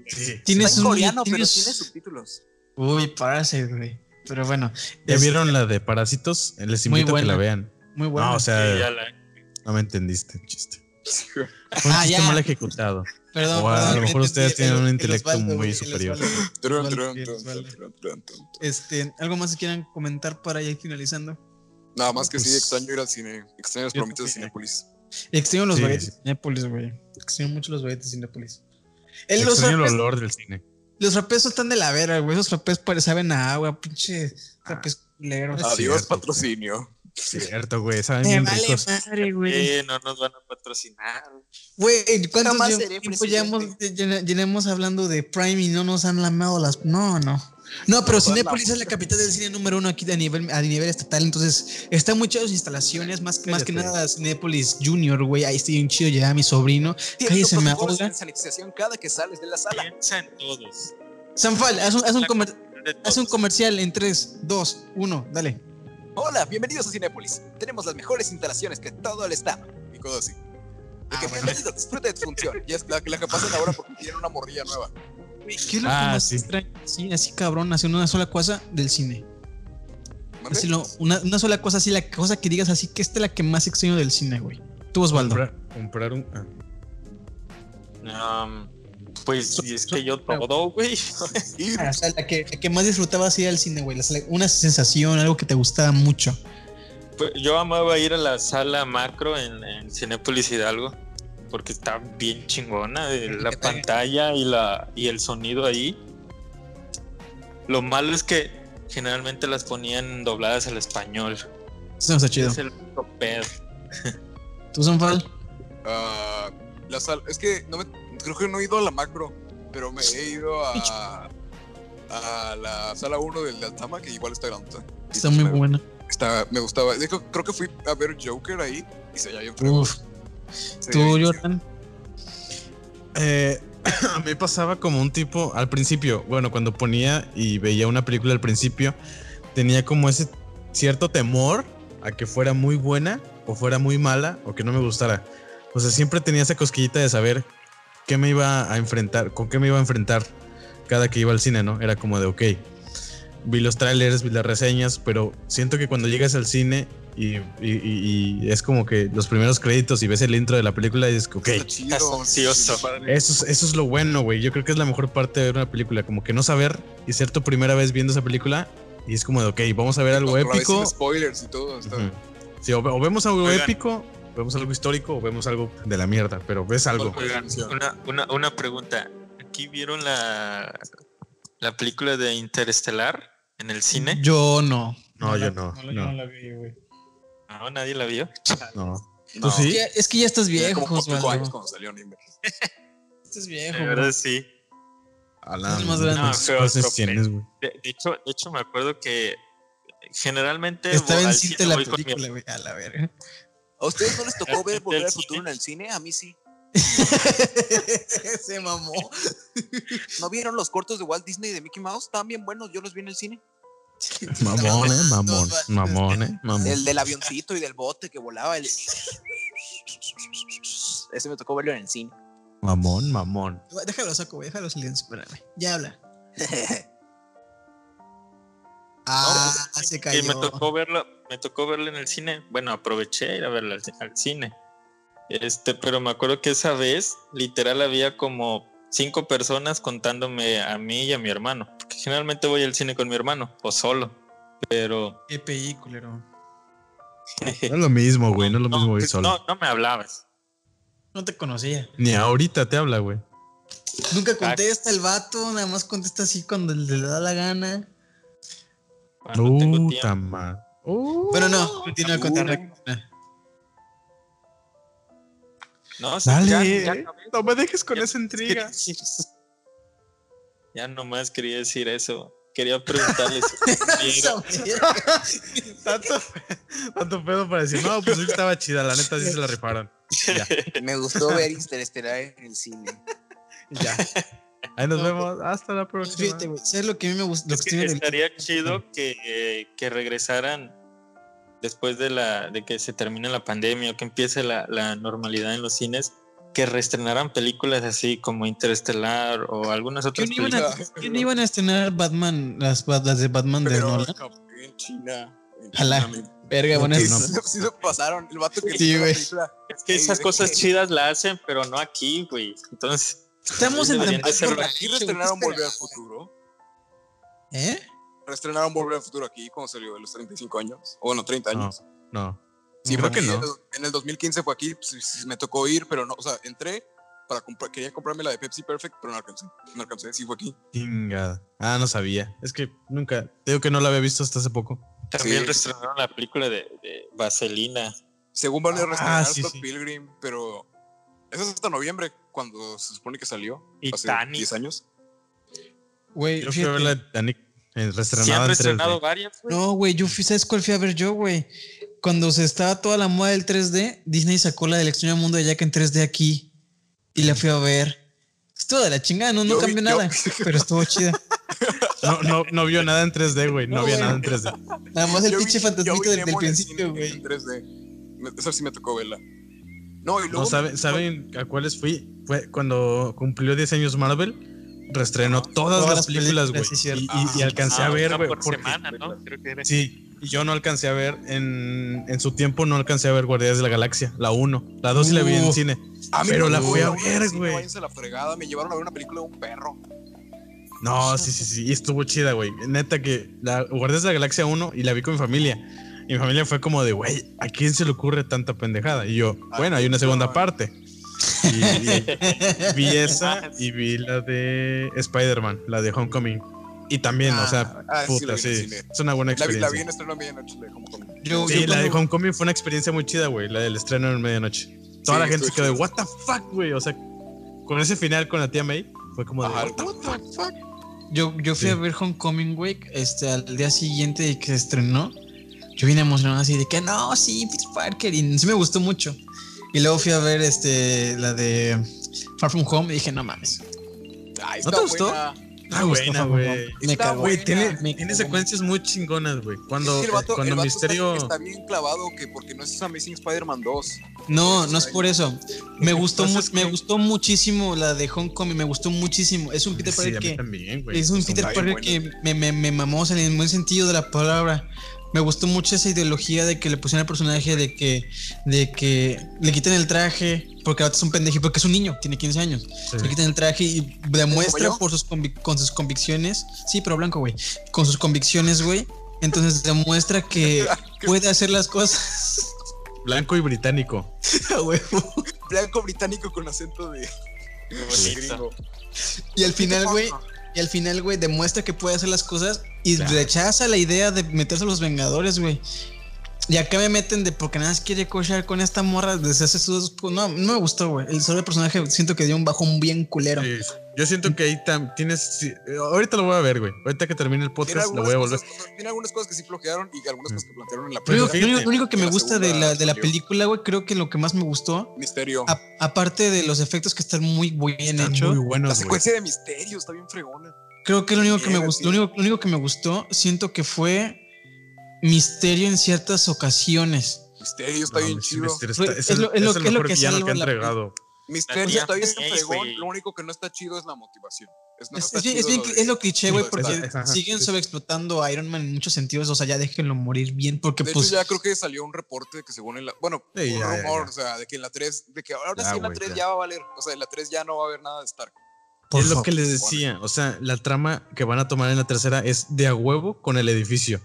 Sí. Tienes un coreano, pero tiene subtítulos. Uy, Parasite, güey. Pero bueno. ¿Ya vieron la de Parásitos? Les invito a que la vean. Muy buena. No, o sea, no me entendiste chiste. [laughs] Fue un ah, chiste mal ejecutado. Perdón, a lo mejor ustedes tienen un intelecto muy superior. Este, ¿algo más que quieran comentar para ir finalizando? Nada más que sí, pues, extraño ir al cine. Extraño los promesas de Cinepolis. Extraño los sí, de Cinepolis, güey. Extraño mucho los baguettes de Cinepolis. El extraño el olor del cine. Los frappés están de la vera, güey. Esos frappés saben a agua, pinche frappés culeros. Adiós, patrocinio. Cierto, güey. Saben bien vale ricos. Madre, güey. no nos van a patrocinar. Güey, ¿cuántos tiempo ya hemos, llenemos hablando de Prime y no nos han lamado las... No, no. No, pero Cinepolis es la capital del cine número uno aquí a nivel, a nivel estatal, entonces está muy chido sus instalaciones, más, más que nada Cinepolis Junior, güey, ahí estoy bien chido, ya mi sobrino. Cállese, me ahoga. cada que sales de la sala. Piensa en todos. Sanfal, haz un, haz un, haz un comercial en 3, 2, 1, dale. Hola, bienvenidos a Cinepolis. Tenemos las mejores instalaciones que todo el estado. Y cosas así. Ah, que bienvenido, disfrute de tu función. Y es la, la que pasan ahora porque tienen una morrilla nueva. ¿Qué es lo que ah, más sí. Sí, así cabrón, haciendo una sola cosa del cine. Así lo, una, una, sola cosa, así la cosa que digas así, que esta es la que más extraño del cine, güey. Tú, Osvaldo. Comprar, un. Ah. Um, pues es que yo todo, güey. [laughs] Ah, o sea, la que, que más disfrutaba así al cine, güey. Una sensación, algo que te gustaba mucho. Pues yo amaba ir a la sala macro en, en Cinepolis Hidalgo porque está bien chingona la pantalla y la y el sonido ahí. Lo malo es que generalmente las ponían dobladas al español. Eso está chido. Es el pedo. [laughs] ¿Tú son fan? Uh, la sala, es que no me, creo que no he ido a la macro, pero me he ido a, a la sala 1 del Altama, que igual está grande. Está muy buena. Está, me gustaba. Creo que fui a ver Joker ahí y se Uf. ¿Tú, Jordan? Eh, [coughs] a mí pasaba como un tipo al principio, bueno, cuando ponía y veía una película al principio, tenía como ese cierto temor a que fuera muy buena o fuera muy mala o que no me gustara. O sea, siempre tenía esa cosquillita de saber qué me iba a enfrentar, con qué me iba a enfrentar cada que iba al cine, ¿no? Era como de, ok, vi los trailers, vi las reseñas, pero siento que cuando llegas al cine y, es como que los primeros créditos y ves el intro de la película y dices, ok. Eso, eso es lo bueno, güey. Yo creo que es la mejor parte de ver una película, como que no saber y ser tu primera vez viendo esa película y es como de, ok, vamos a ver algo épico. spoilers y todo. Sí, o, vemos algo épico, vemos algo histórico o vemos algo de la mierda, pero ves algo. una, una, una pregunta. ¿Aquí vieron la, la película de Interestelar en el cine? Yo no. No, yo no. No, la vi, güey. No, nadie la vio. [laughs] No. ¿Tú sí? Es que, ya estás viejo, como cinco años cuando salió [laughs] Estás viejo. De verdad, sí. A la es más grande. No, de, hecho, de hecho, me acuerdo que generalmente. Estaba en cine la película, güey. A la verga. ¿A ustedes no les tocó ver Volver al Futuro en el cine? A mí sí. [laughs] Se mamó. ¿No vieron los cortos de Walt Disney de Mickey Mouse? Estaban bien buenos, yo los vi en el cine. [laughs] Mamón, eh, mamón, mamón, eh, mamón. El del avioncito y del bote que volaba. El... Ese me tocó verlo en el cine. Mamón, mamón. Déjalo saco, güey, déjalo silencio, espérame. Ya habla. [laughs] ah, se cayó. Y me tocó verlo, me tocó verlo en el cine. Bueno, aproveché ir a verlo al cine. Este, pero me acuerdo que esa vez, literal, había como cinco personas contándome a mí y a mi hermano. Porque generalmente voy al cine con mi hermano o solo. Pero. EPI, culero. [laughs] No es lo mismo, güey. No, es lo mismo ir solo. No, no me hablabas. No te conocía. Ni ahorita te habla, güey. Nunca contesta el vato, nada más contesta así cuando le da la gana. Bueno, uh, uh, bueno, no, continúa con no, Dale, no me dejes con esa [laughs] intriga. [laughs] Ya nomás quería decir eso. Quería preguntarles. [laughs] tanto, tanto pedo para decir, no, pues estaba chida, la neta sí se la rifaron. Me gustó ver Interestelar en el cine. Ya. Ahí nos vemos. Hasta la próxima. Fíjate, lo que a mí me gusta? estaría chido que, que regresaran después de, la, de que se termine la pandemia o que empiece la, la normalidad en los cines, que reestrenaran películas así como Interestelar o algunas otras ¿Quién películas. Iban a, ¿Quién iban a estrenar Batman, las, las de Batman de Nolan? En China. Ojalá. Verga, bueno, [laughs] sí, sí, se pasaron. El vato que sí, güey. Es que esas cosas chidas la hacen, pero no aquí, güey. Entonces. Estamos en el. Aquí reestrenaron Volver al Futuro. ¿Eh? reestrenaron Volver al Futuro aquí cuando salió de los 35 años. O bueno, 30 años. No. Sí, creo que no. En el 2015 fue aquí, pues, me tocó ir, pero no, o sea, entré para comprar, quería comprarme la de Pepsi Perfect, pero no alcancé. No alcancé, sí fue aquí. Chingada. Ah, no sabía. Es que nunca, te digo que no la había visto hasta hace poco. También reestrenaron la película de, de Vaselina. Según van a reestrenar Scott Pilgrim, pero eso es hasta noviembre, cuando se supone que salió. Y hace Titanic. 10 años. Güey, Yo fui a ver la de Titanic eh, ¿Sí han reestrenada en reestrenado 3D. varias, güey? No, güey, yo fui, ¿sabes cuál fui a ver yo, güey? Cuando se estaba toda la moda del 3D, Disney sacó la del extraño mundo de Jack en 3D aquí y la fui a ver. Estuvo de la chingada, no, no Yo cambió yo- nada, pero estuvo chida. [laughs] No, no, no vio nada en 3D, güey. No, No, había güey. nada en 3D. Nada más el pinche fantasmita del, del principio, güey. En 3D. Me- Esa sí me tocó verla. No, y luego. No, ¿saben, ¿saben a cuáles fui? Fue cuando cumplió 10 años Marvel, reestrenó todas, Todas las las películas, güey. sí, y, y- y alcancé Ah, a ver, güey. por porque- semana, ¿no? Creo que era. Sí, y yo no alcancé a ver en, en su tiempo, no alcancé a ver Guardianes de la Galaxia, la 1. La 2 sí la vi en Uh. cine. A mí pero no la fui a ver, güey. a la fregada. Me llevaron a ver una película de un perro. No, sí, sí, sí. Y estuvo chida, güey. Neta que la Guardianes de la Galaxia 1 y la vi con mi familia. Y mi familia fue como de, güey, ¿a quién se le ocurre tanta pendejada? Y yo, bueno, hay una segunda parte. Y, y vi esa y vi la de Spider-Man, la de Homecoming. Y también, o sea, Ah, sí, la puta, sí. cine. Es una buena La vi, la experiencia. vi en estreno a medianoche de Homecoming. Yo, Sí, yo la de cuando- Homecoming fue una experiencia muy chida, güey. La del estreno en medianoche. Toda Sí, la gente se quedó de, what the fuck, güey. O sea, con ese final con la tía May, fue como de, Ajá, what the what the fuck. Yo, yo fui Sí. a ver Homecoming, güey, este, al día siguiente de que se estrenó. Yo vine emocionado así de que no, sí, Peter Parker, y sí me gustó mucho. Y luego fui a ver este, la de Far From Home y dije, no mames. Ay, ¿No te gustó? buena. Ah, güey. Me Está cagó. Güey, tiene, Me tiene secuencias muy chingonas, güey. Cuando, el vato, cuando el vato está- Misterio. está, bien clavado que porque no es Amazing Spider-Man 2. No, no es por eso. Me gustó, Entonces, me gustó muchísimo la de Homecoming, me gustó muchísimo. Es un Peter Sí, Parker que también, es un Peter Parker que me, me, me mamó, o sea, en el buen sentido de la palabra. Me gustó mucho esa ideología de que le pusieron al personaje de que, de que le quiten el traje, porque ahora es un pendejo, porque es un niño, tiene 15 años. Sí. Le quitan el traje y demuestra por sus con sus convicciones. Sí, pero blanco, güey. Con sus convicciones, güey. Entonces demuestra que [laughs] puede hacer las cosas. Blanco y británico. [laughs] a huevo. Blanco británico con acento de. Y al final, güey, y al final, güey, demuestra que puede hacer las cosas y Claro. rechaza la idea de meterse a los Vengadores, güey. Y acá me meten de porque nada más quiere cochar con esta morra desde hace sus. No, no me gustó, güey. El solo personaje siento que dio un bajón bien culero. Sí, Yo siento que ahí tam- tienes. sí, ahorita lo voy a ver, güey. Ahorita que termine el podcast, lo voy a volver. cosas, tiene algunas cosas que sí flojearon y algunas cosas que plantearon en la Lo primera. lo único- fíjate, lo único que me la gusta de la, de la película, güey, creo que lo que más me gustó, Misterio. a- aparte de los efectos que están muy bien Están hechos, muy la buenos, güey. secuencia de Misterio está bien fregona. creo que lo único que me gustó, lo único, lo único que me gustó, siento que fue misterio en ciertas ocasiones. Misterio está No, bien chido. Está- es es el, lo- es lo- es el es lo que villano que entregado. Misterio está bien fregón. Lo único que no está chido es la motivación. Es, no Es, es bien, bien- lo de- es lo cliché, güey, porque siguen sobreexplotando a Iron Man en muchos sentidos. O sea, ya déjenlo morir bien, porque De pues. hecho, ya creo que salió un reporte de que según en la. Bueno, Sí, un ya, rumor, ya. o sea, de que en la 3. De que ahora Ya, sí en la güey, 3 ya. ya. va a valer. O sea, en la 3 ya no va a haber nada de Stark. por es lo que les decía. O sea, la trama que van a tomar en la tercera es de a huevo con el edificio.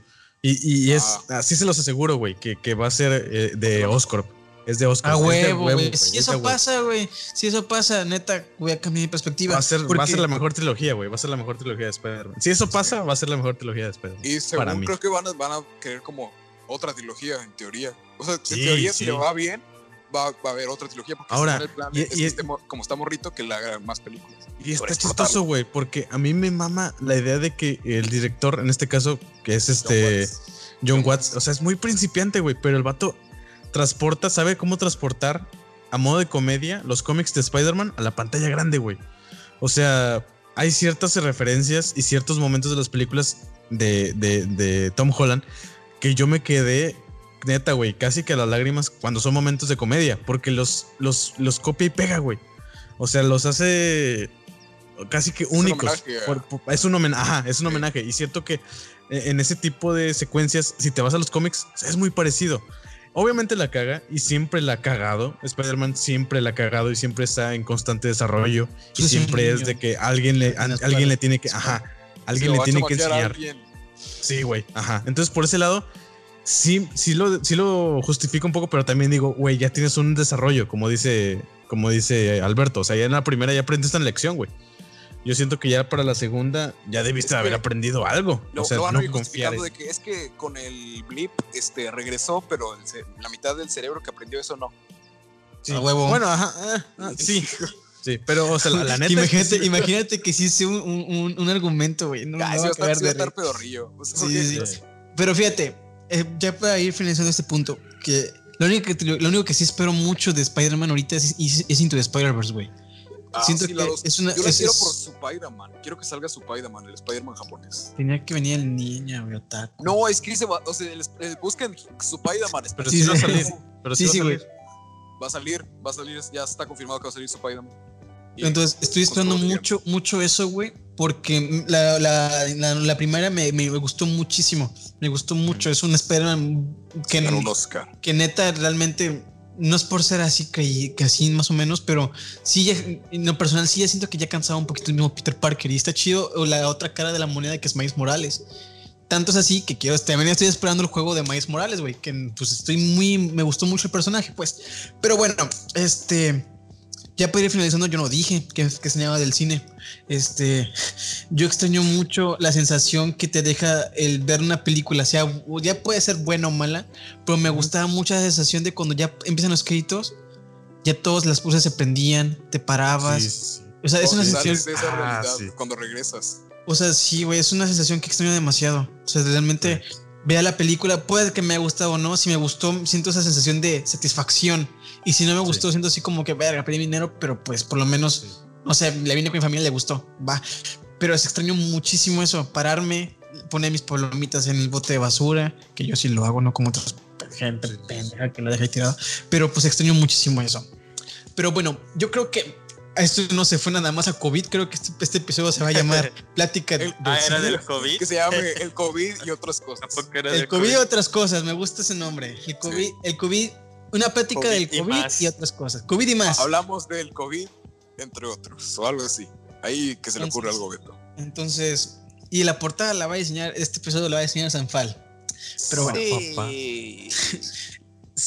Y, y es. Ah. Así se los aseguro, güey, que, que va a ser eh, de Oscorp. Es de Oscorp. A es de huevo, güey. Si eso pasa, güey. Si eso pasa, neta, voy a cambiar mi perspectiva. Va a, ser, va a ser la mejor trilogía, güey. Va a ser la mejor trilogía de Spider-Man. Si eso pasa, va a ser la mejor trilogía de Spider-Man. Y Para según mí. creo que van a, van a querer como otra trilogía, en teoría. O sea, Sí, en teoría, sí. si le va bien, va, va a haber otra trilogía. Porque Ahora, el plan y- es que y- este mo- como está morrito, que le haga más películas. Y está chistoso, güey, porque a mí me mama la idea de que el director, en este caso, que es este Watts. John Watts, o sea, es muy principiante, güey, pero el vato transporta, sabe cómo transportar a modo de comedia los cómics de Spider-Man a la pantalla grande, güey. O sea, hay ciertas referencias y ciertos momentos de las películas de, de- de Tom Holland que yo me quedé, neta, güey, casi que a las lágrimas cuando son momentos de comedia, porque los, los, los copia y pega, güey. O sea, los hace casi que únicos. Por- por- es un homenaje, ajá, es un Sí. homenaje. Y cierto que eh, en ese tipo de secuencias, si te vas a los cómics, es muy parecido. Obviamente la caga y siempre la ha cagado. Spider-Man siempre la ha cagado y siempre está en constante desarrollo. Y Sí, sí, siempre es niño. de que alguien le, a- alguien le tiene que, ajá, alguien Si le tiene que enseñar. Sí, güey, ajá. Entonces por ese lado, sí, sí lo, sí lo justifico un poco, pero también digo, güey, ya tienes un desarrollo, como dice como dice Alberto, o sea, ya en la primera ya aprendiste esta lección, güey. Yo siento que ya para la segunda ya debiste haber aprendido algo. o sea, no justificando de que es que con el blip este, regresó, pero la mitad del cerebro que aprendió eso no. Sí. huevo. Bueno, ajá, eh, ah, sí. Sí, pero, o sea, la, [laughs] neta. Imagínate, imagínate que sí sea un, un, un, argumento, güey. No, ah, va a estar, de estar pedorrillo. sí, sí, Pero fíjate, eh, ya para ir finalizando este punto, que lo único que, lo único que sí espero mucho de Spider-Man ahorita es, es, Into the Spider-Verse, güey. Ah, Siento que es una. Yo lo quiero por Spider-Man. Quiero que salga Spider-Man, el Spider-Man japonés. Tenía que venir el niño, güey, No, es que se va. O sea, el, busquen Spider-Man. Pero sí, va a salir. Pero sí, sí, güey. Va a salir, va a salir, ya está confirmado que va a salir Spider-Man. Entonces, estoy esperando mucho, mucho eso, güey, porque la, la, la, primera me, me, gustó muchísimo. Me gustó mucho. Es un Spider-Man que, que neta realmente no es por ser así que, que, así más o menos, pero sí, ya, en lo personal sí ya siento que ya cansaba un poquito el mismo Peter Parker y está chido o la otra cara de la moneda que es Miles Morales. Tanto es así que quiero, también estoy esperando el juego de Miles Morales, güey, que pues estoy muy, me gustó mucho el personaje, pues. Pero bueno, este, ya para ir finalizando, yo no dije que, que enseñaba del cine. Este, yo extraño mucho la sensación que te deja el ver una película, sea, ya puede ser buena o mala, pero me gustaba mucho la sensación de cuando ya empiezan los créditos, ya todas las luces se prendían, te parabas. O sea, es una sensación. Ah, cuando regresas. O sea, sí, güey, es una sensación que extraño demasiado. O sea, realmente vea la película, puede que me haya gustado o no. Si me gustó, siento esa sensación de satisfacción. Y si no me gustó, siento así como que, verga, pedí dinero, pero pues por lo menos, no sé, le vine con mi familia, le gustó, va. Pero se extraño muchísimo eso, pararme, poner mis palomitas en el bote de basura, que yo sí lo hago, no como otros gente pendeja que lo deja ahí tirado. Pero pues extraño muchísimo eso. Pero bueno, yo creo que esto no se fue nada más a COVID. Creo que este, este episodio se va a llamar [laughs] Plática de. Ah, era del COVID. Que se llame [laughs] El COVID y otras cosas. El COVID, y otras cosas. Me gusta ese nombre. El COVID, el COVID una plática del COVID y, otras cosas. COVID y más. Hablamos del COVID, entre otros, o algo así. Ahí que se le ocurre algo, Beto. Entonces, y la portada la va a diseñar, este episodio la va a diseñar Sanfal. Pero bueno, sí. [laughs]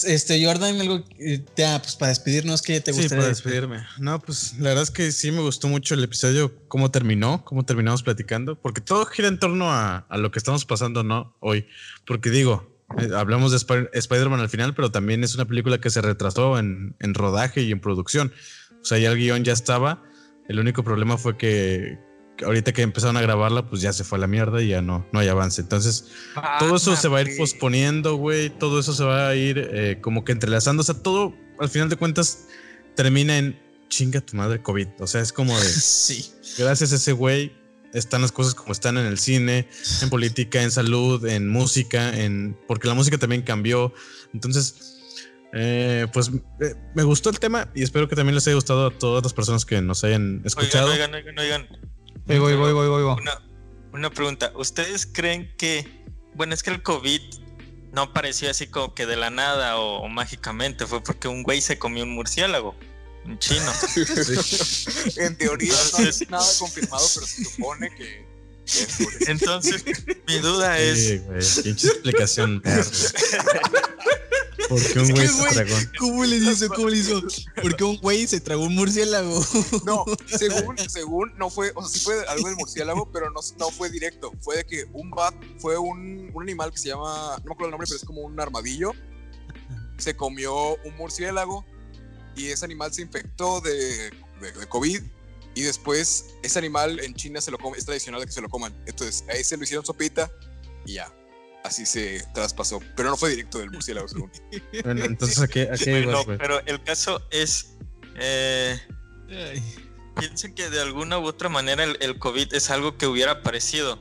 Este, Jordan, algo ya, pues para despedirnos, ¿qué te gustaría? Sí, para despedirme. No, pues la verdad es que sí me gustó mucho el episodio, cómo terminó, cómo terminamos platicando, porque todo gira en torno a, a lo que estamos pasando, ¿no? Hoy. Porque digo, hablamos de Spider-Man al final, pero también es una película que se retrasó en, rodaje y en producción. O sea, ya el guion ya estaba. El único problema fue que, ahorita que empezaron a grabarla, pues ya se fue a la mierda y ya no, no hay avance. Entonces, todo eso se va a ir posponiendo, güey. Todo eso se va a ir eh, como que entrelazando. O sea, todo, al final de cuentas, termina en chinga tu madre COVID. O sea, es como de. [laughs] sí. Gracias a ese güey están las cosas como están en el cine, en política, en salud, en música, en porque la música también cambió. Entonces, eh, pues eh, me gustó el tema y espero que también les haya gustado a todas las personas que nos hayan escuchado. Oigan, oigan, oigan, oigan. Una, una pregunta. ¿Ustedes creen que, bueno, es que el COVID no apareció así como que de la nada o mágicamente? Fue porque un güey se comió un murciélago un chino. [laughs] en teoría no es nada confirmado, pero se supone que. Entonces, mi duda es. pinche explicación. [laughs] Porque un güey se tragó. ¿Cómo le hizo? ¿Cómo le hizo? Porque un güey se tragó un murciélago. [laughs] No, según, según, no fue, o sea, sí fue algo del murciélago, pero no, no fue directo. Fue de que un bat, fue un, un animal que se llama, no me acuerdo el nombre, pero es como un armadillo. Se comió un murciélago y ese animal se infectó de, de, COVID y después ese animal en China se lo come, es tradicional de que se lo coman. Entonces ahí se lo hicieron sopita y ya. Así se traspasó. Pero no fue directo del murciélago, según. [laughs] bueno, entonces, ¿a qué, Pero el caso es. Eh, piensen que de alguna u otra manera el, el, COVID es algo que hubiera aparecido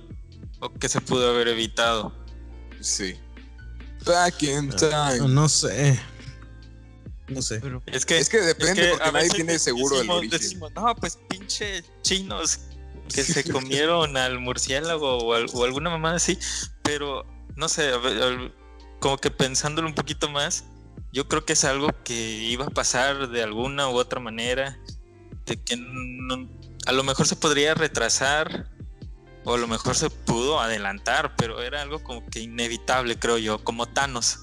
o que se pudo haber evitado. Sí. Back in time. No sé. No sé. es que, es que depende porque nadie tiene seguro del origen. no, pues pinche chinos que se comieron al murciélago o, alguna mamada así. Pero no sé, como que pensándolo un poquito más, yo creo que es algo que iba a pasar de alguna u otra manera. De que a lo mejor se podría retrasar o a lo mejor se pudo adelantar, pero era algo como que inevitable, creo yo, como Thanos.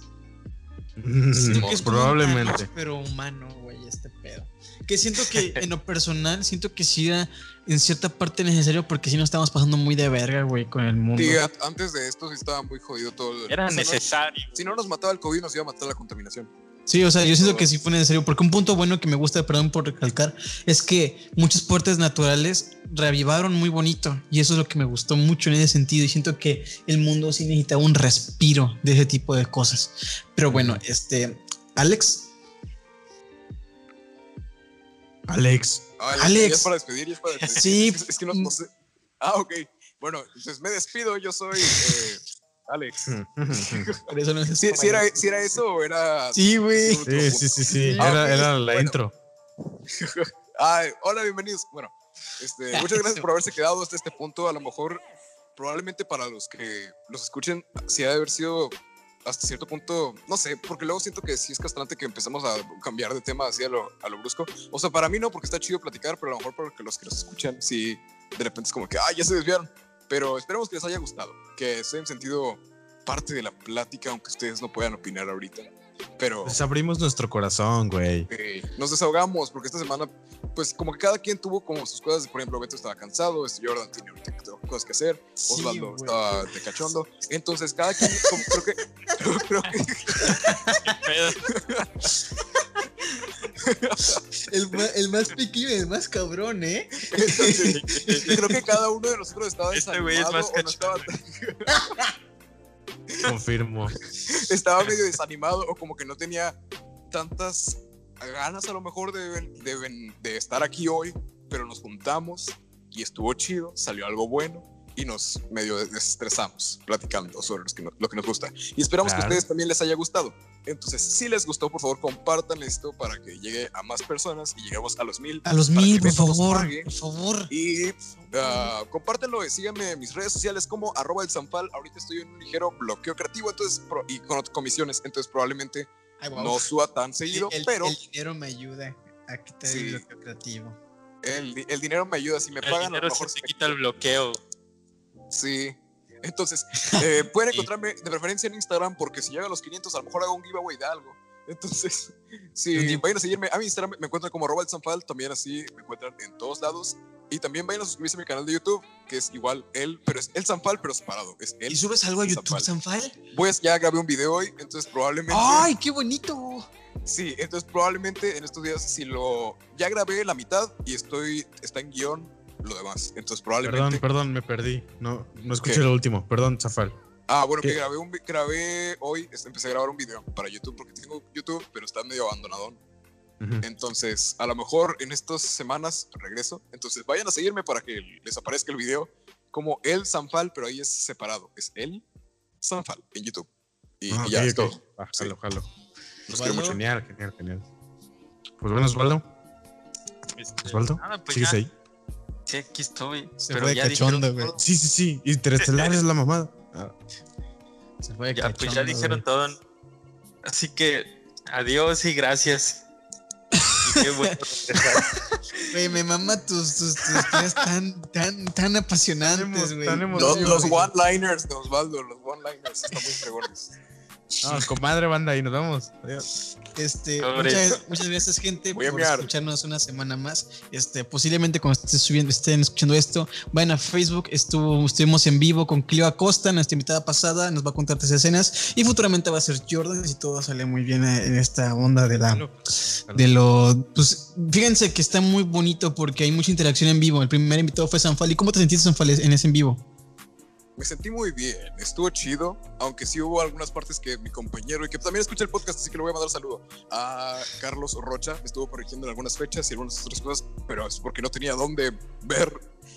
Sí, probablemente. pero humano, güey. este pedo. Que siento que [laughs] en lo personal, siento que sí era en cierta parte necesario porque si no estábamos pasando muy de verga, güey, con el mundo. Sí, antes de esto sí estaba muy jodido todo. Era necesario. si no nos mataba el COVID, nos iba a matar la contaminación. Sí, o sea, yo siento que sí fue necesario, porque un punto bueno que me gusta, perdón por recalcar, es que muchas puertas naturales reavivaron muy bonito, y eso es lo que me gustó mucho en ese sentido, y siento que el mundo sí necesitaba un respiro de ese tipo de cosas. Pero bueno, este, Alex. Alex. Alex. Es para despedir, es para despedir. Sí. [laughs] Es, que no, sé. Ah, ok. Bueno, entonces me despido, yo soy... Eh, Alex. [laughs] eso no si, era, si, era, eso o era. Sí, güey. Sí, sí, sí, sí. Era, era la intro. [laughs] Ay, hola, bienvenidos. Bueno, este, muchas gracias por haberse quedado hasta este punto. A lo mejor, probablemente para los que los escuchen, si ha de haber sido hasta cierto punto, no sé, porque luego siento que sí es castrante que empezamos a cambiar de tema así a lo, a lo brusco. O sea, para mí no, porque está chido platicar, pero a lo mejor para los que los escuchan, sí, de repente es como que, ay, ya se desviaron. Pero esperemos que les haya gustado, que se hayan sentido parte de la plática, aunque ustedes no puedan opinar ahorita. Pero. Les abrimos nuestro corazón, güey. nos desahogamos, porque esta semana, pues como que cada quien tuvo como sus cosas. Por ejemplo, Beto estaba cansado, este Jordan tenía cosas que hacer, Osvaldo estaba de cachondo. Entonces, cada quien, creo que. [laughs] creo que [laughs] el, más, el más piqui el más cabrón, ¿eh? creo que cada uno de nosotros estaba este desanimado es más estaba... Confirmo. Estaba medio desanimado o como que no tenía tantas ganas a lo mejor de, de, de estar aquí hoy, pero nos juntamos y estuvo chido, salió algo bueno y nos medio desestresamos platicando sobre lo que nos gusta. Y esperamos que a ustedes también les haya gustado. Entonces, si les gustó, por favor, compartan esto para que llegue a más personas y lleguemos a los mil. A los mil, por favor, por favor. Y uh, compártenlo, síganme en mis redes sociales como arroba el Zanfal. Ahorita estoy en un ligero bloqueo creativo entonces y con comisiones, entonces probablemente no suba tan seguido, pero... El dinero me ayuda a quitar el bloqueo creativo. El, el, dinero me ayuda, si me pagan... a lo mejor se quita el bloqueo. Sí. Entonces, eh, pueden encontrarme de preferencia en Instagram porque si llega a los 500 a lo mejor hago un giveaway de algo. Entonces, [laughs] si vayan a seguirme a mi Instagram, me encuentran como Robert Sanfal, también así me encuentran en todos lados. Y también vayan a suscribirse a mi canal de YouTube, que es igual él, pero es el Sanfal, pero separado. Es él. ¿Y subes algo a YouTube, Sanfal? Pues ya grabé un video hoy, entonces probablemente. ¡Ay, qué bonito! Sí, entonces probablemente en estos días, si lo. Ya grabé la mitad y estoy. Está en guion lo demás. Entonces probablemente... Perdón, perdón, me perdí. No, no escuché lo último. Perdón, Zafal. Ah, bueno, que grabé, un, grabé hoy, este, empecé a grabar un video para YouTube porque tengo YouTube, pero está medio abandonado. Entonces, a lo mejor en estas semanas regreso. Entonces, vayan a seguirme para que les aparezca el video como el Sanfal, pero ahí es separado. Es el Sanfal en YouTube. Y, ah, ya es todo. Ah, jalo, jalo. Los quiero mucho. Genial, genial, genial. Pues bueno, Osvaldo. Este, Osvaldo, pues ¿sigues ahí? Sí, aquí estoy. Se pero fue ya cachondo, güey. Sí, sí, sí. Interestelar es la mamada. [laughs] Ah. Se fue ya, pues ya dijeron todo. Así que adiós y gracias. y qué bueno. [laughs] Güey, me mama tus, tus, tus tan, tan, tan apasionantes, güey. Los, los one-liners de Osvaldo, los one-liners están muy fregones. No, comadre banda, y nos vemos. Adiós. Este, muchas, muchas, gracias, gente, por escucharnos una semana más. Este, posiblemente cuando estén subiendo, estén escuchando esto, vayan a Facebook. Estuvo, estuvimos en vivo con Clio Acosta, nuestra invitada pasada, nos va a contar tres escenas. Y futuramente va a ser Jordan, si todo sale muy bien en esta onda de la de lo. Pues fíjense que está muy bonito porque hay mucha interacción en vivo. El primer invitado fue Sanfal. ¿Y cómo te sentiste, Sanfal, en ese en vivo? Me sentí muy bien, estuvo chido, aunque sí hubo algunas partes que mi compañero, y que también escucha el podcast, así que le voy a mandar un saludo a Carlos Rocha, me estuvo corrigiendo en algunas fechas y algunas otras cosas, pero es porque no tenía dónde ver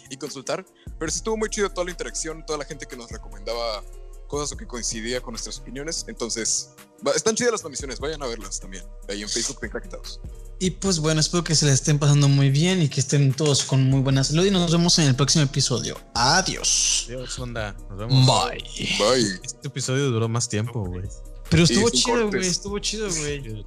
y consultar, pero sí estuvo muy chido toda la interacción, toda la gente que nos recomendaba cosas o que coincidía con nuestras opiniones, entonces están chidas las transmisiones, vayan a verlas también, ahí en Facebook, bien craquetados. Y pues bueno, espero que se la estén pasando muy bien y que estén todos con muy buena salud y nos vemos en el próximo episodio. Adiós. Adiós, onda. Nos vemos. Bye. Bye. Este episodio duró más tiempo, güey. Pero estuvo chido, güey. Estuvo chido, güey.